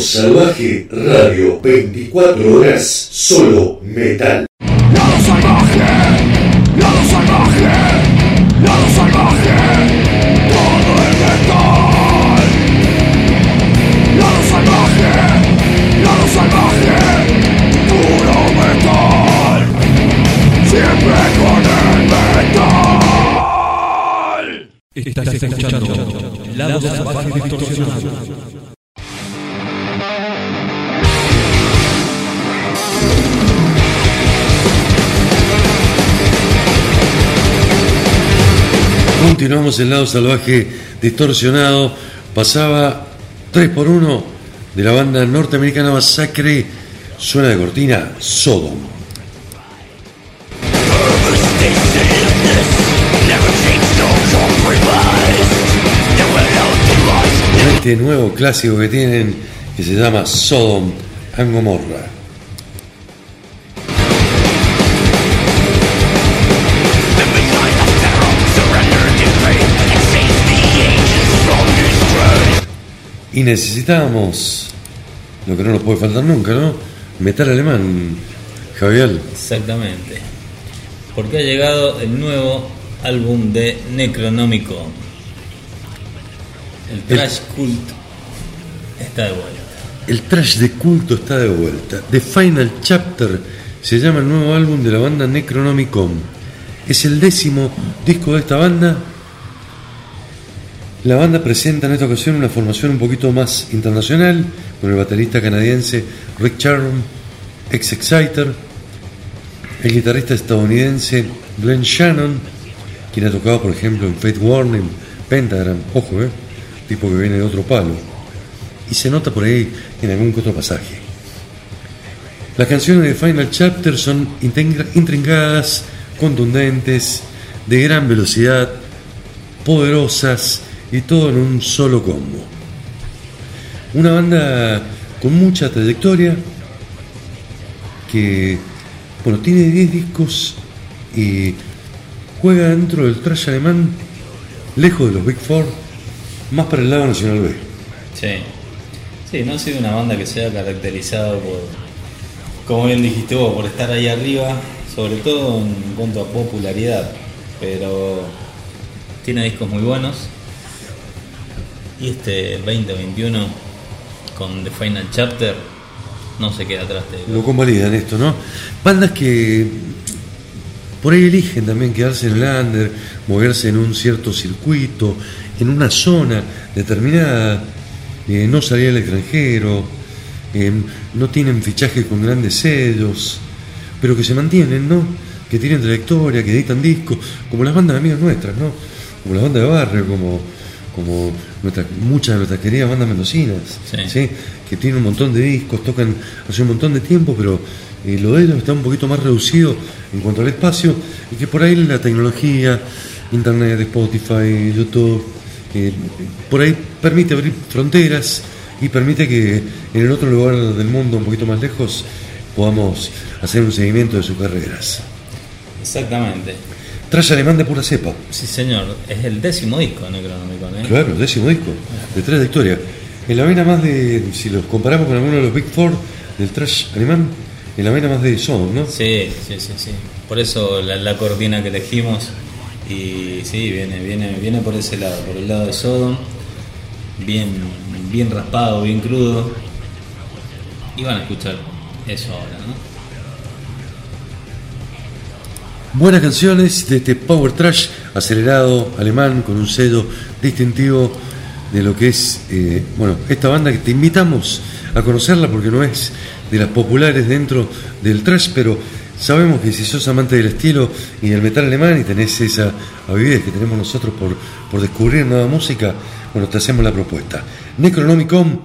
Salvaje Radio, 24 horas, solo metal. Lado salvaje, lado salvaje, lado salvaje, todo el metal. Lado salvaje, lado salvaje, puro metal. Siempre con el metal. Estás escuchando Lado Salvaje Distorsionado. Continuamos el lado salvaje distorsionado. Pasaba 3 por 1 de la banda norteamericana Masacre. Suena de cortina Sodom. Este nuevo clásico que tienen que se llama Sodom and Gomorra. Y necesitábamos lo que no nos puede faltar nunca, ¿no? Metal alemán, Javier. Exactamente. Porque ha llegado el nuevo álbum de Necronomicon. El Trash Cult está de vuelta. El trash de culto está de vuelta. The Final Chapter se llama el nuevo álbum de la banda Necronomicon. Es el décimo disco de esta banda. La banda presenta en esta ocasión una formación un poquito más internacional, con el baterista canadiense Rick Charron, ex Exciter, el guitarrista estadounidense Glenn Shannon, quien ha tocado, por ejemplo, en Fate Warning, Pentagram, ojo, eh, tipo que viene de otro palo, y se nota por ahí en algún otro pasaje. Las canciones de Final Chapter son intrincadas, contundentes, de gran velocidad, poderosas y todo en un solo combo. Una banda con mucha trayectoria que bueno, tiene 10 discos y juega dentro del trash alemán, lejos de los Big Four, más para el lado nacional B. Sí. Sí, no ha sido una banda que se haya caracterizado por, como bien dijiste vos, por estar ahí arriba, sobre todo en cuanto a popularidad. Pero tiene discos muy buenos. Y este 2021 con The Final Chapter no se queda atrás de Lo convalidan esto, ¿no? Bandas que por ahí eligen también quedarse en el moverse en un cierto circuito, en una zona determinada, eh, no salir al extranjero, eh, no tienen fichaje con grandes sellos, pero que se mantienen, ¿no? Que tienen trayectoria, que editan discos, como las bandas amigas nuestras, ¿no? Como las bandas de barrio, como, como nuestras- muchas de nuestras queridas bandas mendocinas, Sí. que tienen un montón de discos, tocan hace un montón de tiempo, pero eh, lo de ellos está un poquito más reducido en cuanto al espacio, y que por ahí la tecnología, internet, Spotify, YouTube, eh, por ahí permite abrir fronteras y permite que en el otro lugar del mundo, un poquito más lejos, podamos hacer un seguimiento de sus carreras. Exactamente. Trash alemán de pura cepa. Sí, señor. Es el décimo disco de Necronomicon, ¿eh? Claro, décimo disco de trayectoria. En la vena más de, si los comparamos con alguno de los Big Four del trash alemán, en la vena más de Sodom, ¿no? Sí, sí, sí, sí. Por eso la, la cortina que elegimos. Y sí, viene, viene, viene por ese lado, por el lado de Sodom. Bien, bien raspado, bien crudo. Y van a escuchar eso ahora, ¿no? Buenas canciones de este Power Trash acelerado alemán con un sello distintivo de lo que es, eh, bueno, esta banda que te invitamos a conocerla porque no es de las populares dentro del trash, pero sabemos que si sos amante del estilo y del metal alemán y tenés esa avidez que tenemos nosotros por, por descubrir nueva música, bueno, te hacemos la propuesta. Necronomicon,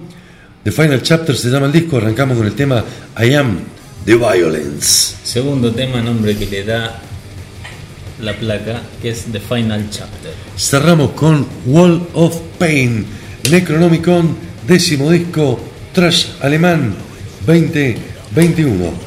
The Final Chapter se llama el disco, arrancamos con el tema I Am The Violence. Segundo tema, nombre que le da la placa, que es The Final Chapter. Cerramos con Wall of Pain, Necronomicon, décimo disco, trash alemán 2021.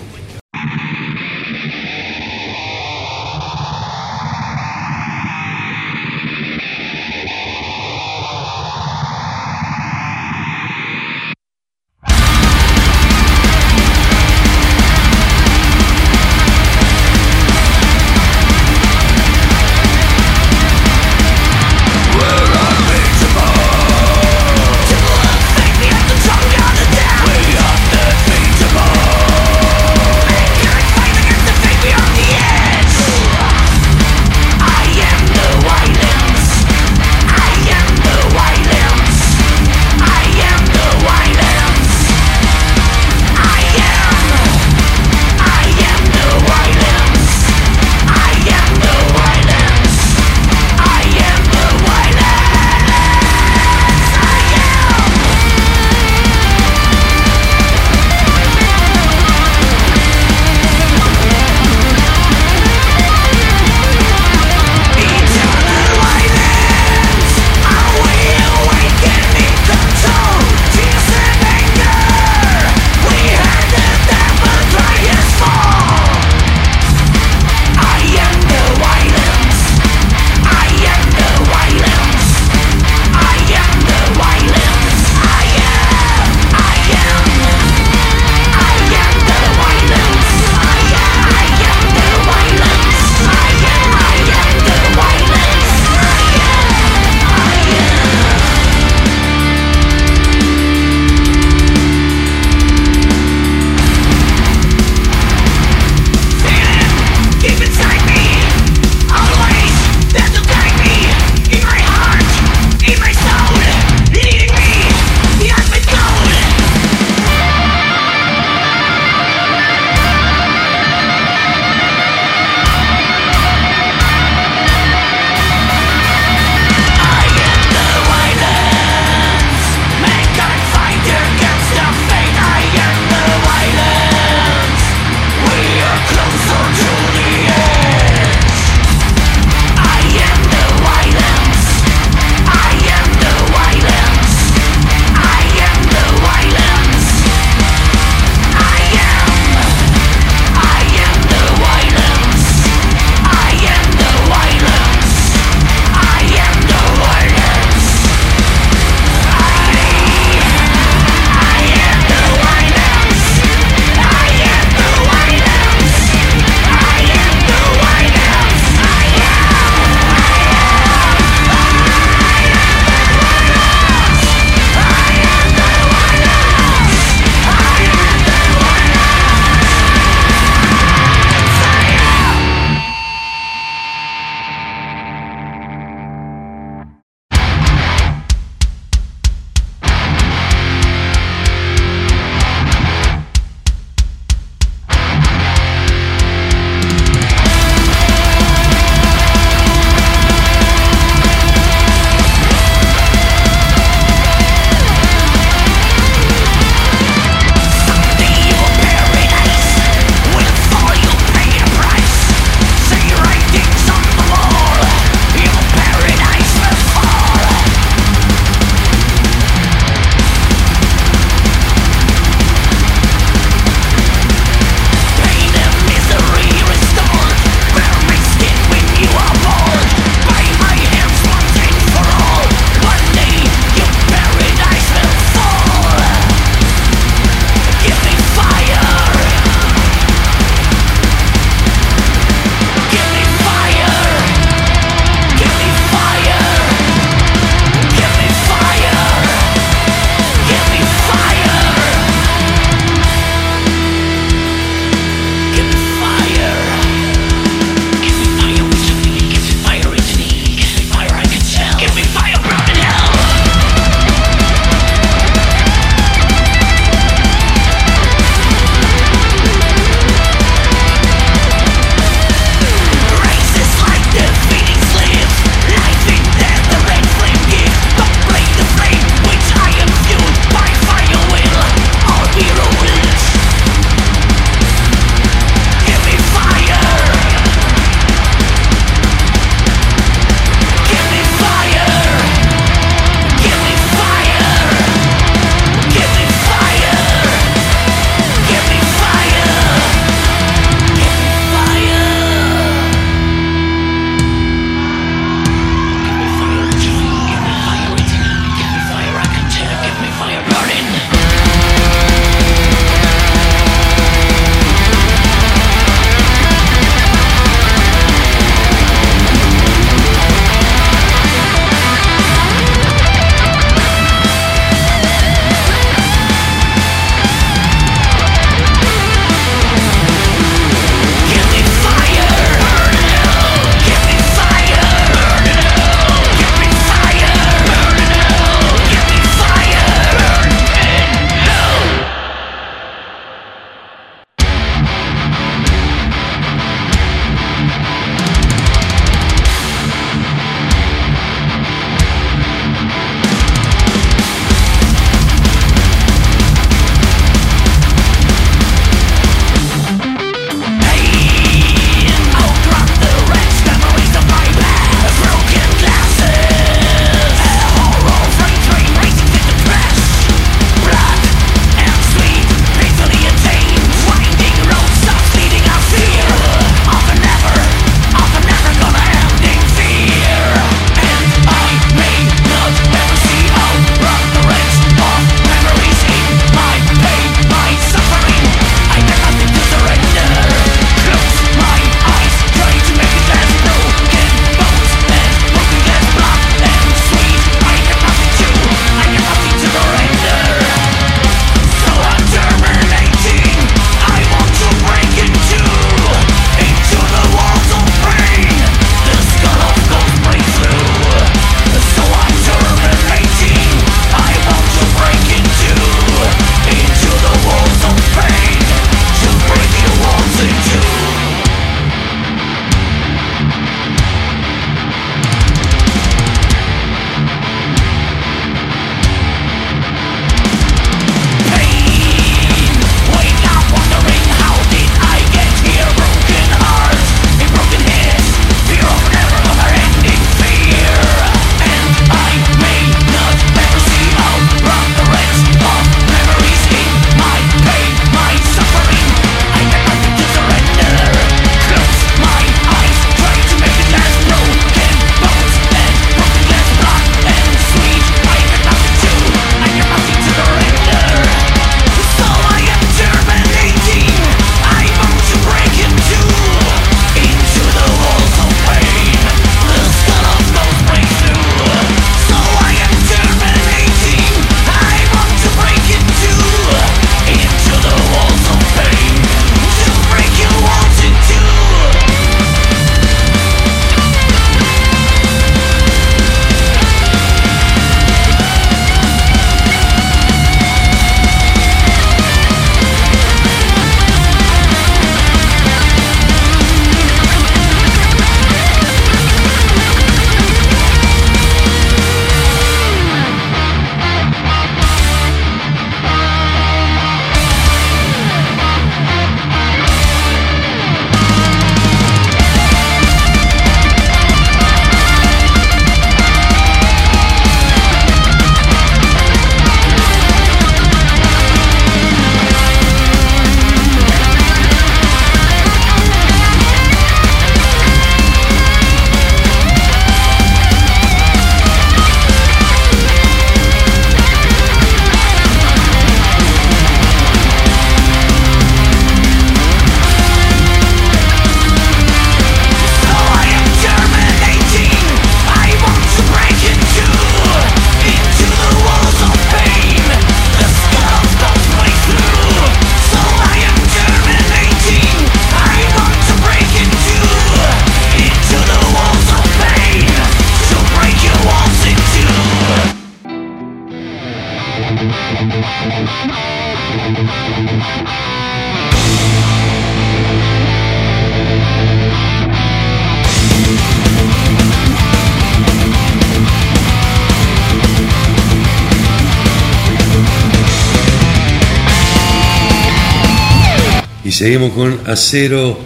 Seguimos con acero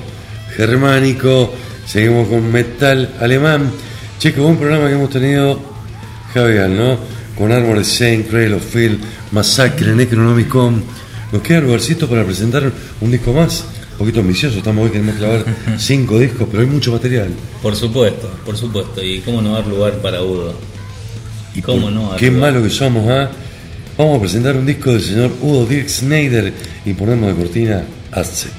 germánico, seguimos con metal alemán. Che, qué buen programa que hemos tenido, Javier, ¿no? Con Armored Saint, Cradle of Field, Massacre, Necronomicon. Nos queda lugarcito para presentar un disco más. Un poquito ambicioso, estamos hoy, queremos clavar cinco discos, pero hay mucho material. Por supuesto, por supuesto. ¿Y cómo no dar lugar para Udo? Y ¿Cómo no dar Qué lugar? malo que somos, ¿ah? Vamos a presentar un disco del señor Udo Dirk Snyder y ponemos de cortina Aztec.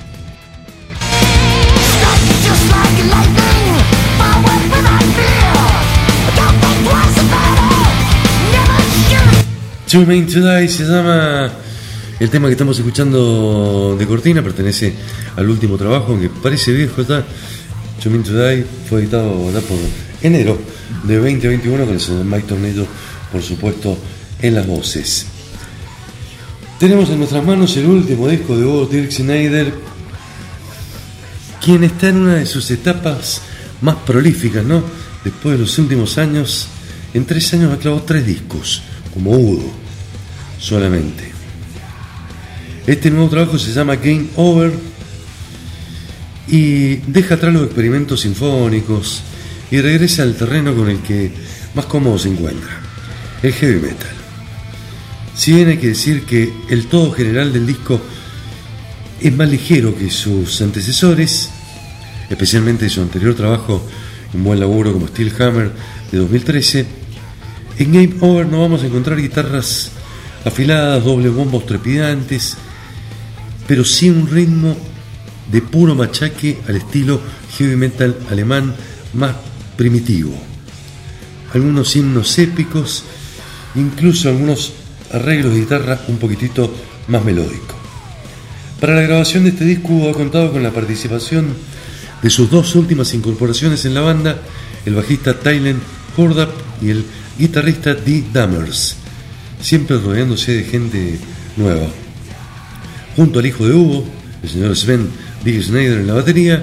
Too Mean to Die se llama el tema que estamos escuchando de Cortina, pertenece al último trabajo, aunque parece viejo está. To Die fue editado ya por enero de 2021 con el señor Mike Tornillo, por supuesto, en las voces. Tenemos en nuestras manos el último disco de Bob Dirk Schneider, quien está en una de sus etapas más prolíficas, ¿no? Después de los últimos años, en tres años ha clavado tres discos, como Udo, solamente. Este nuevo trabajo se llama Game Over y deja atrás los experimentos sinfónicos y regresa al terreno con el que más cómodo se encuentra, el heavy metal. Si bien hay que decir que el todo general del disco es más ligero que sus antecesores, especialmente su anterior trabajo, un buen laburo como Steel Hammer de 2013, en Game Over no vamos a encontrar guitarras afiladas, doble bombos trepidantes, pero sí un ritmo de puro machaque al estilo heavy metal alemán más primitivo. Algunos himnos épicos, incluso algunos arreglos de guitarra un poquitito más melódico. Para la grabación de este disco ha contado con la participación de sus dos últimas incorporaciones en la banda, el bajista Tylen Hordap y el guitarrista Dee Dammers, siempre rodeándose de gente nueva. Junto al hijo de Hugo, el señor Sven Big Schneider en la batería,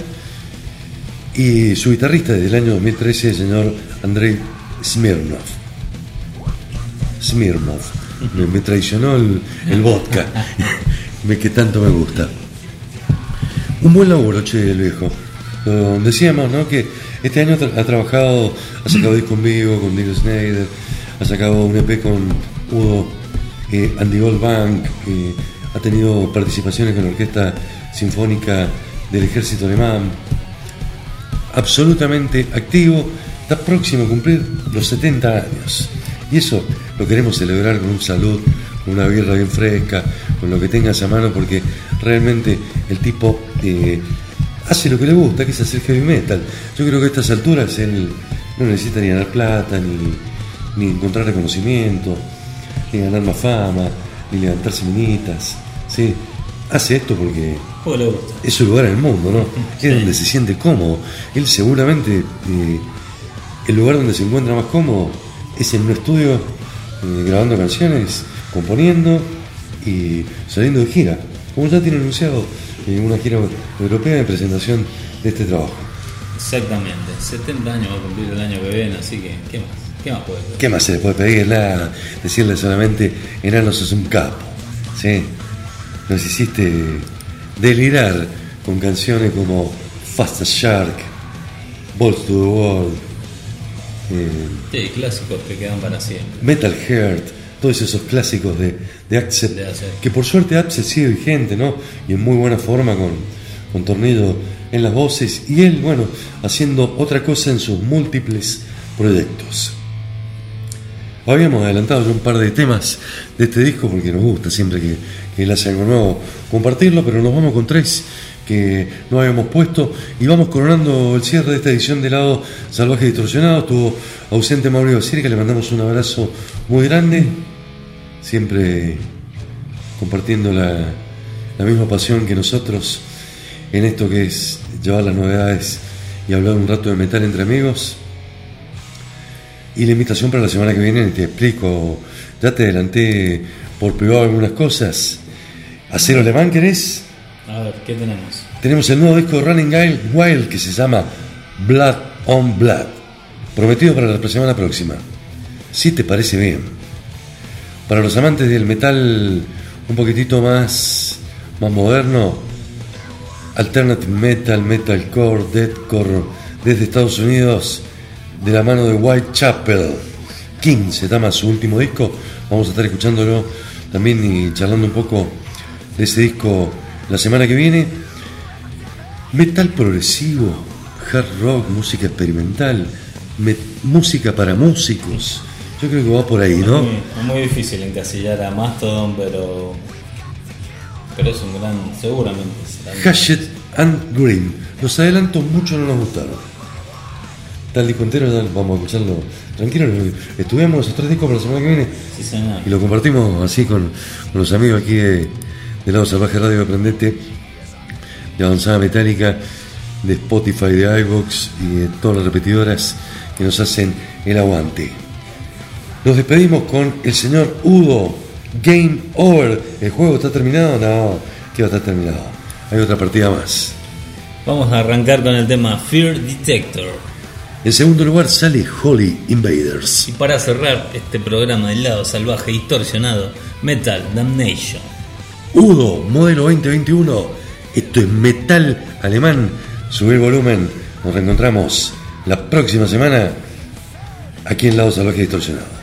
y su guitarrista desde el año 2013, el señor Andrei Smirnov. Smirnov. Me, me traicionó el, el vodka, me, que tanto me gusta. Un buen laburo, che, el viejo. Decíamos, ¿no? Que este año tra- ha trabajado, ha sacado disco en vivo con Dick Snyder, ha sacado un EP con Udo, eh, Andy Goldbank, eh, ha tenido participaciones con la Orquesta Sinfónica del Ejército Alemán. Absolutamente activo, está próximo a cumplir los 70 años. Y eso lo queremos celebrar con un salud, con una birra bien fresca, con lo que tengas a mano, porque realmente el tipo eh, hace lo que le gusta, que es hacer heavy metal. Yo creo que a estas alturas él no necesita ni ganar plata, ni, ni encontrar reconocimiento, ni ganar más fama, ni levantarse minitas. ¿sí? Hace esto porque es su lugar en el mundo, ¿no? Es donde se siente cómodo. Él seguramente eh, el lugar donde se encuentra más cómodo es en un estudio eh, grabando canciones, componiendo y saliendo de gira. Como ya tiene anunciado eh, una gira europea de presentación de este trabajo. Exactamente. 70 años va a cumplir el año que viene, así que, ¿qué más? ¿Qué más puede ser? ¿Qué más se le puede pedir? Nada, decirle solamente, enano sos un capo. ¿sí? Nos hiciste delirar con canciones como Fast as Shark, Balls to the World, Sí, clásicos que quedan para siempre. Metal Heart, todos esos clásicos de, de Accept. que por suerte Accept sigue vigente, ¿no? Y en muy buena forma con, con Tornillo en las voces y él, bueno, haciendo otra cosa en sus múltiples proyectos. Habíamos adelantado ya un par de temas de este disco porque nos gusta siempre que, que él hace algo nuevo compartirlo, pero nos vamos con tres que no habíamos puesto y vamos coronando el cierre de esta edición de lado salvaje distorsionado. Estuvo ausente Mauricio Basir, que le mandamos un abrazo muy grande, siempre compartiendo la, la misma pasión que nosotros en esto que es llevar las novedades y hablar un rato de metal entre amigos. Y la invitación para la semana que viene, te explico, ya te adelanté por privado algunas cosas. Acero Alemán, ¿querés? A ver, ¿qué tenemos? Tenemos el nuevo disco de Running Wild, que se llama Blood on Blood, prometido para la semana próxima. Si te parece bien. Para los amantes del metal un poquitito más, más moderno, alternative metal, metalcore, deathcore desde Estados Unidos de la mano de Whitechapel. King se llama su último disco. Vamos a estar escuchándolo también y charlando un poco de ese disco la semana que viene. Metal progresivo, hard rock, música experimental, me- música para músicos. Yo creo que va por ahí, ¿no? Es muy, difícil encasillar a Mastodon, pero. Pero es un gran. Seguramente Hatchet and Green. Los adelantos mucho no nos gustaron. Tal disco entero, ya vamos a escucharlo tranquilo. Estudiamos esos tres discos para la semana que viene Sí, señor. y lo compartimos así con, con los amigos aquí de, de Lado Salvaje Radio Aprendete, de Avanzada Metálica, de Spotify, de iVoox y de todas las repetidoras que nos hacen el aguante. Nos despedimos con el señor Udo. Game over. ¿El juego está terminado? No, que va a estar terminado. Hay otra partida más. Vamos a arrancar con el tema Fear Detector. En segundo lugar sale Holy Invaders. Y para cerrar este programa del lado salvaje distorsionado, Metal Damnation. Udo, modelo 2021. Esto es metal alemán. Sube volumen. Nos reencontramos la próxima semana aquí en Lado Salvaje Distorsionado.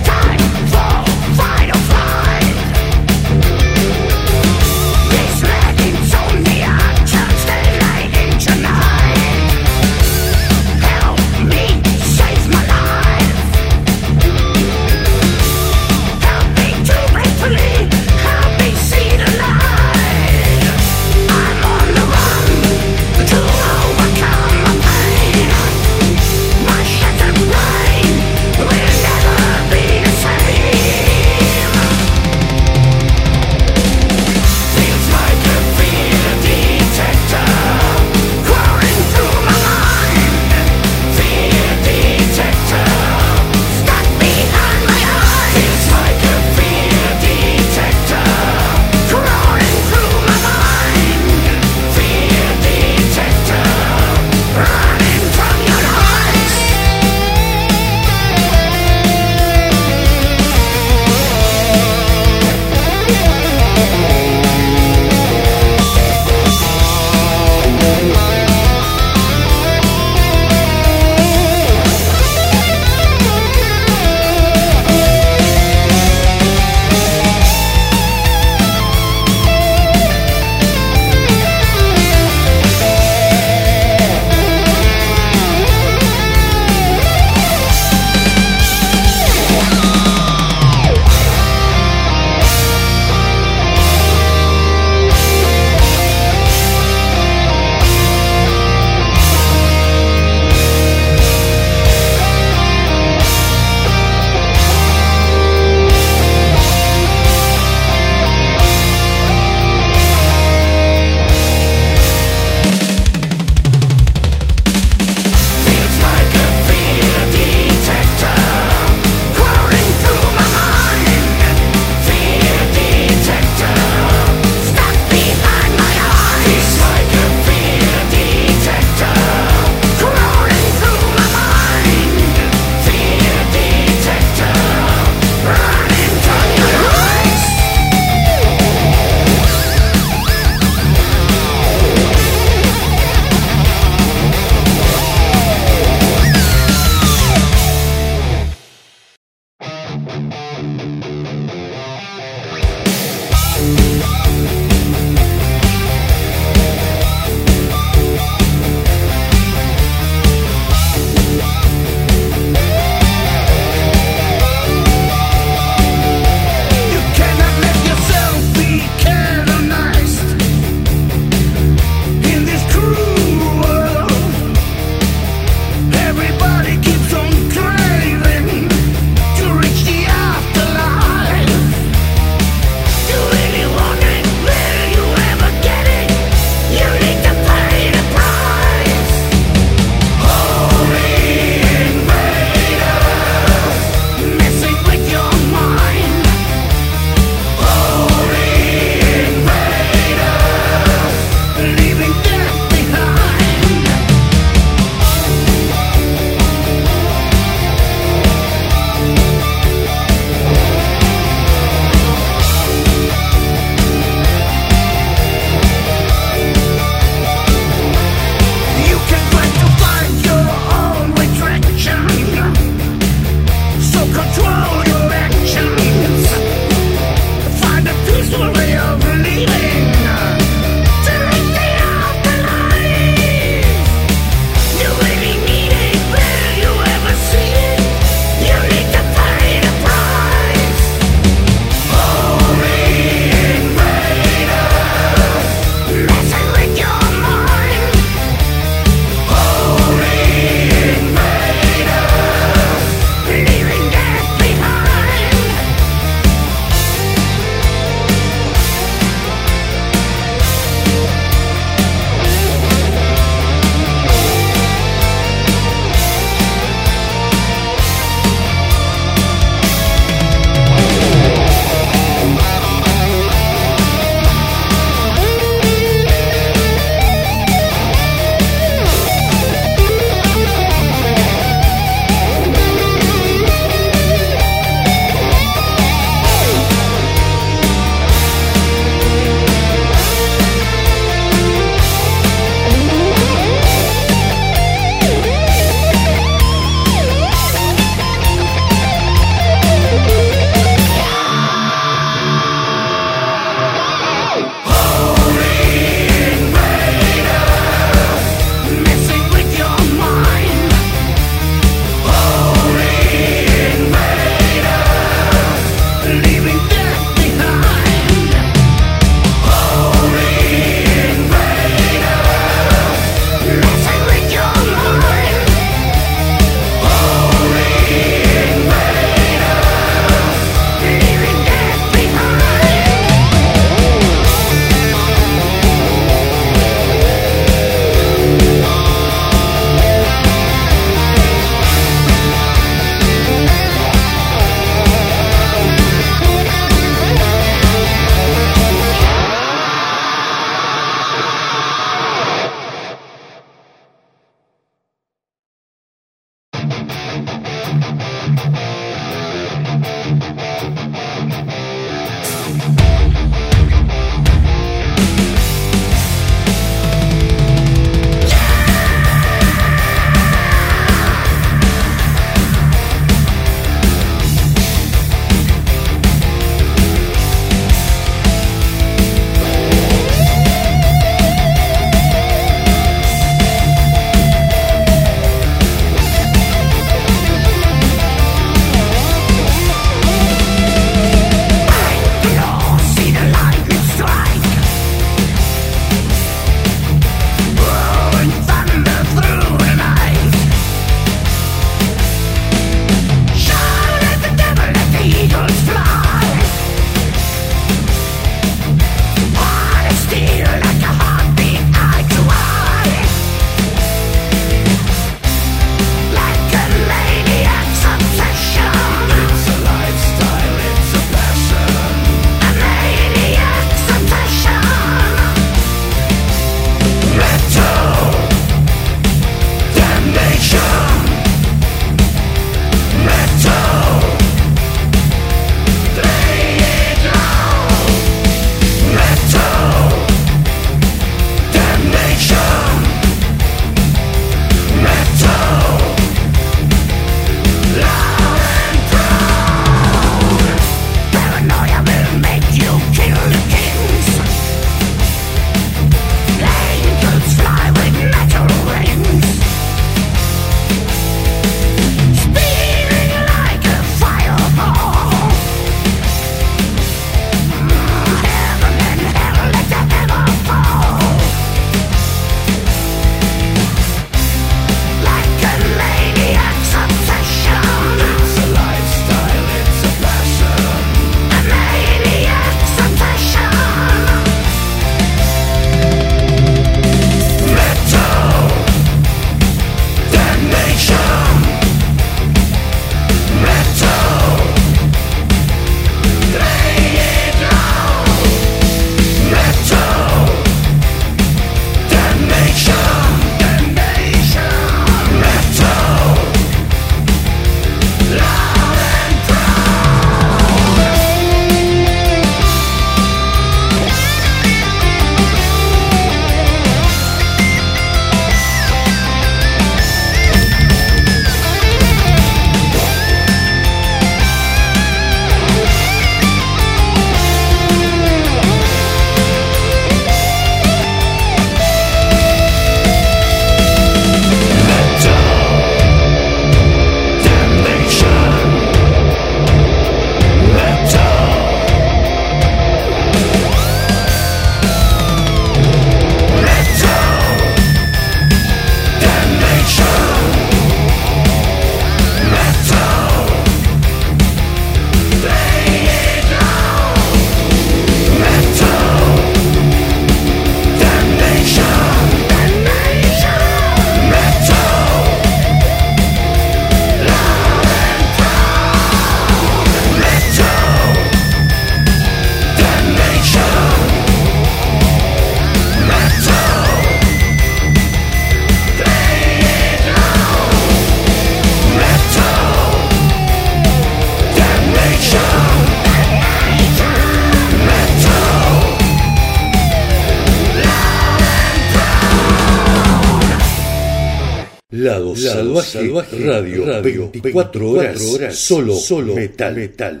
Salvaje, salvaje radio, radio 24, horas, horas, solo, solo metal, metal.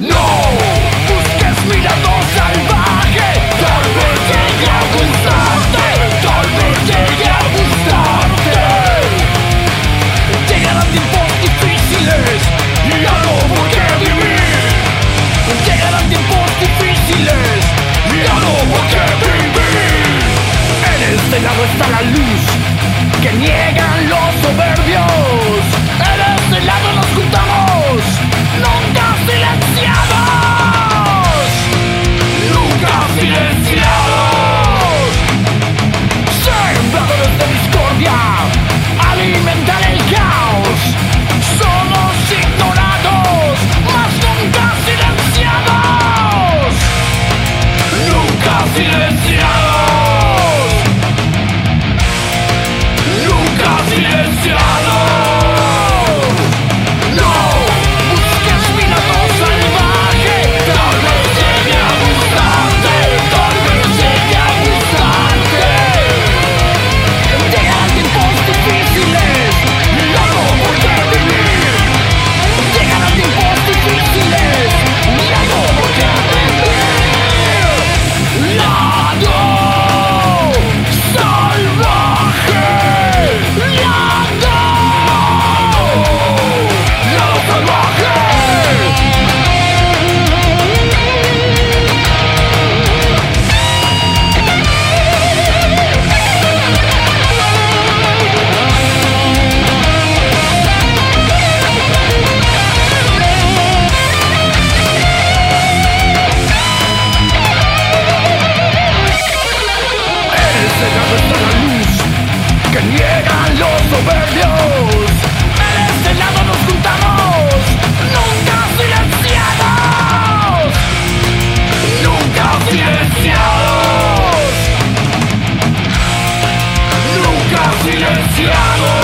No busques mi lado salvaje, tal vez llegue a gustarte, tal vez llegue a gustarte. Llegarán tiempos difíciles y ya no por qué vivir. Llegarán tiempos difíciles y ya no por qué vivir. En este lado está la luz que niegan los soberbios. Eres el lado nos juntamos. No soberbios En este lado nos juntamos. Nunca silenciados. Nunca silenciados. Nunca silenciados.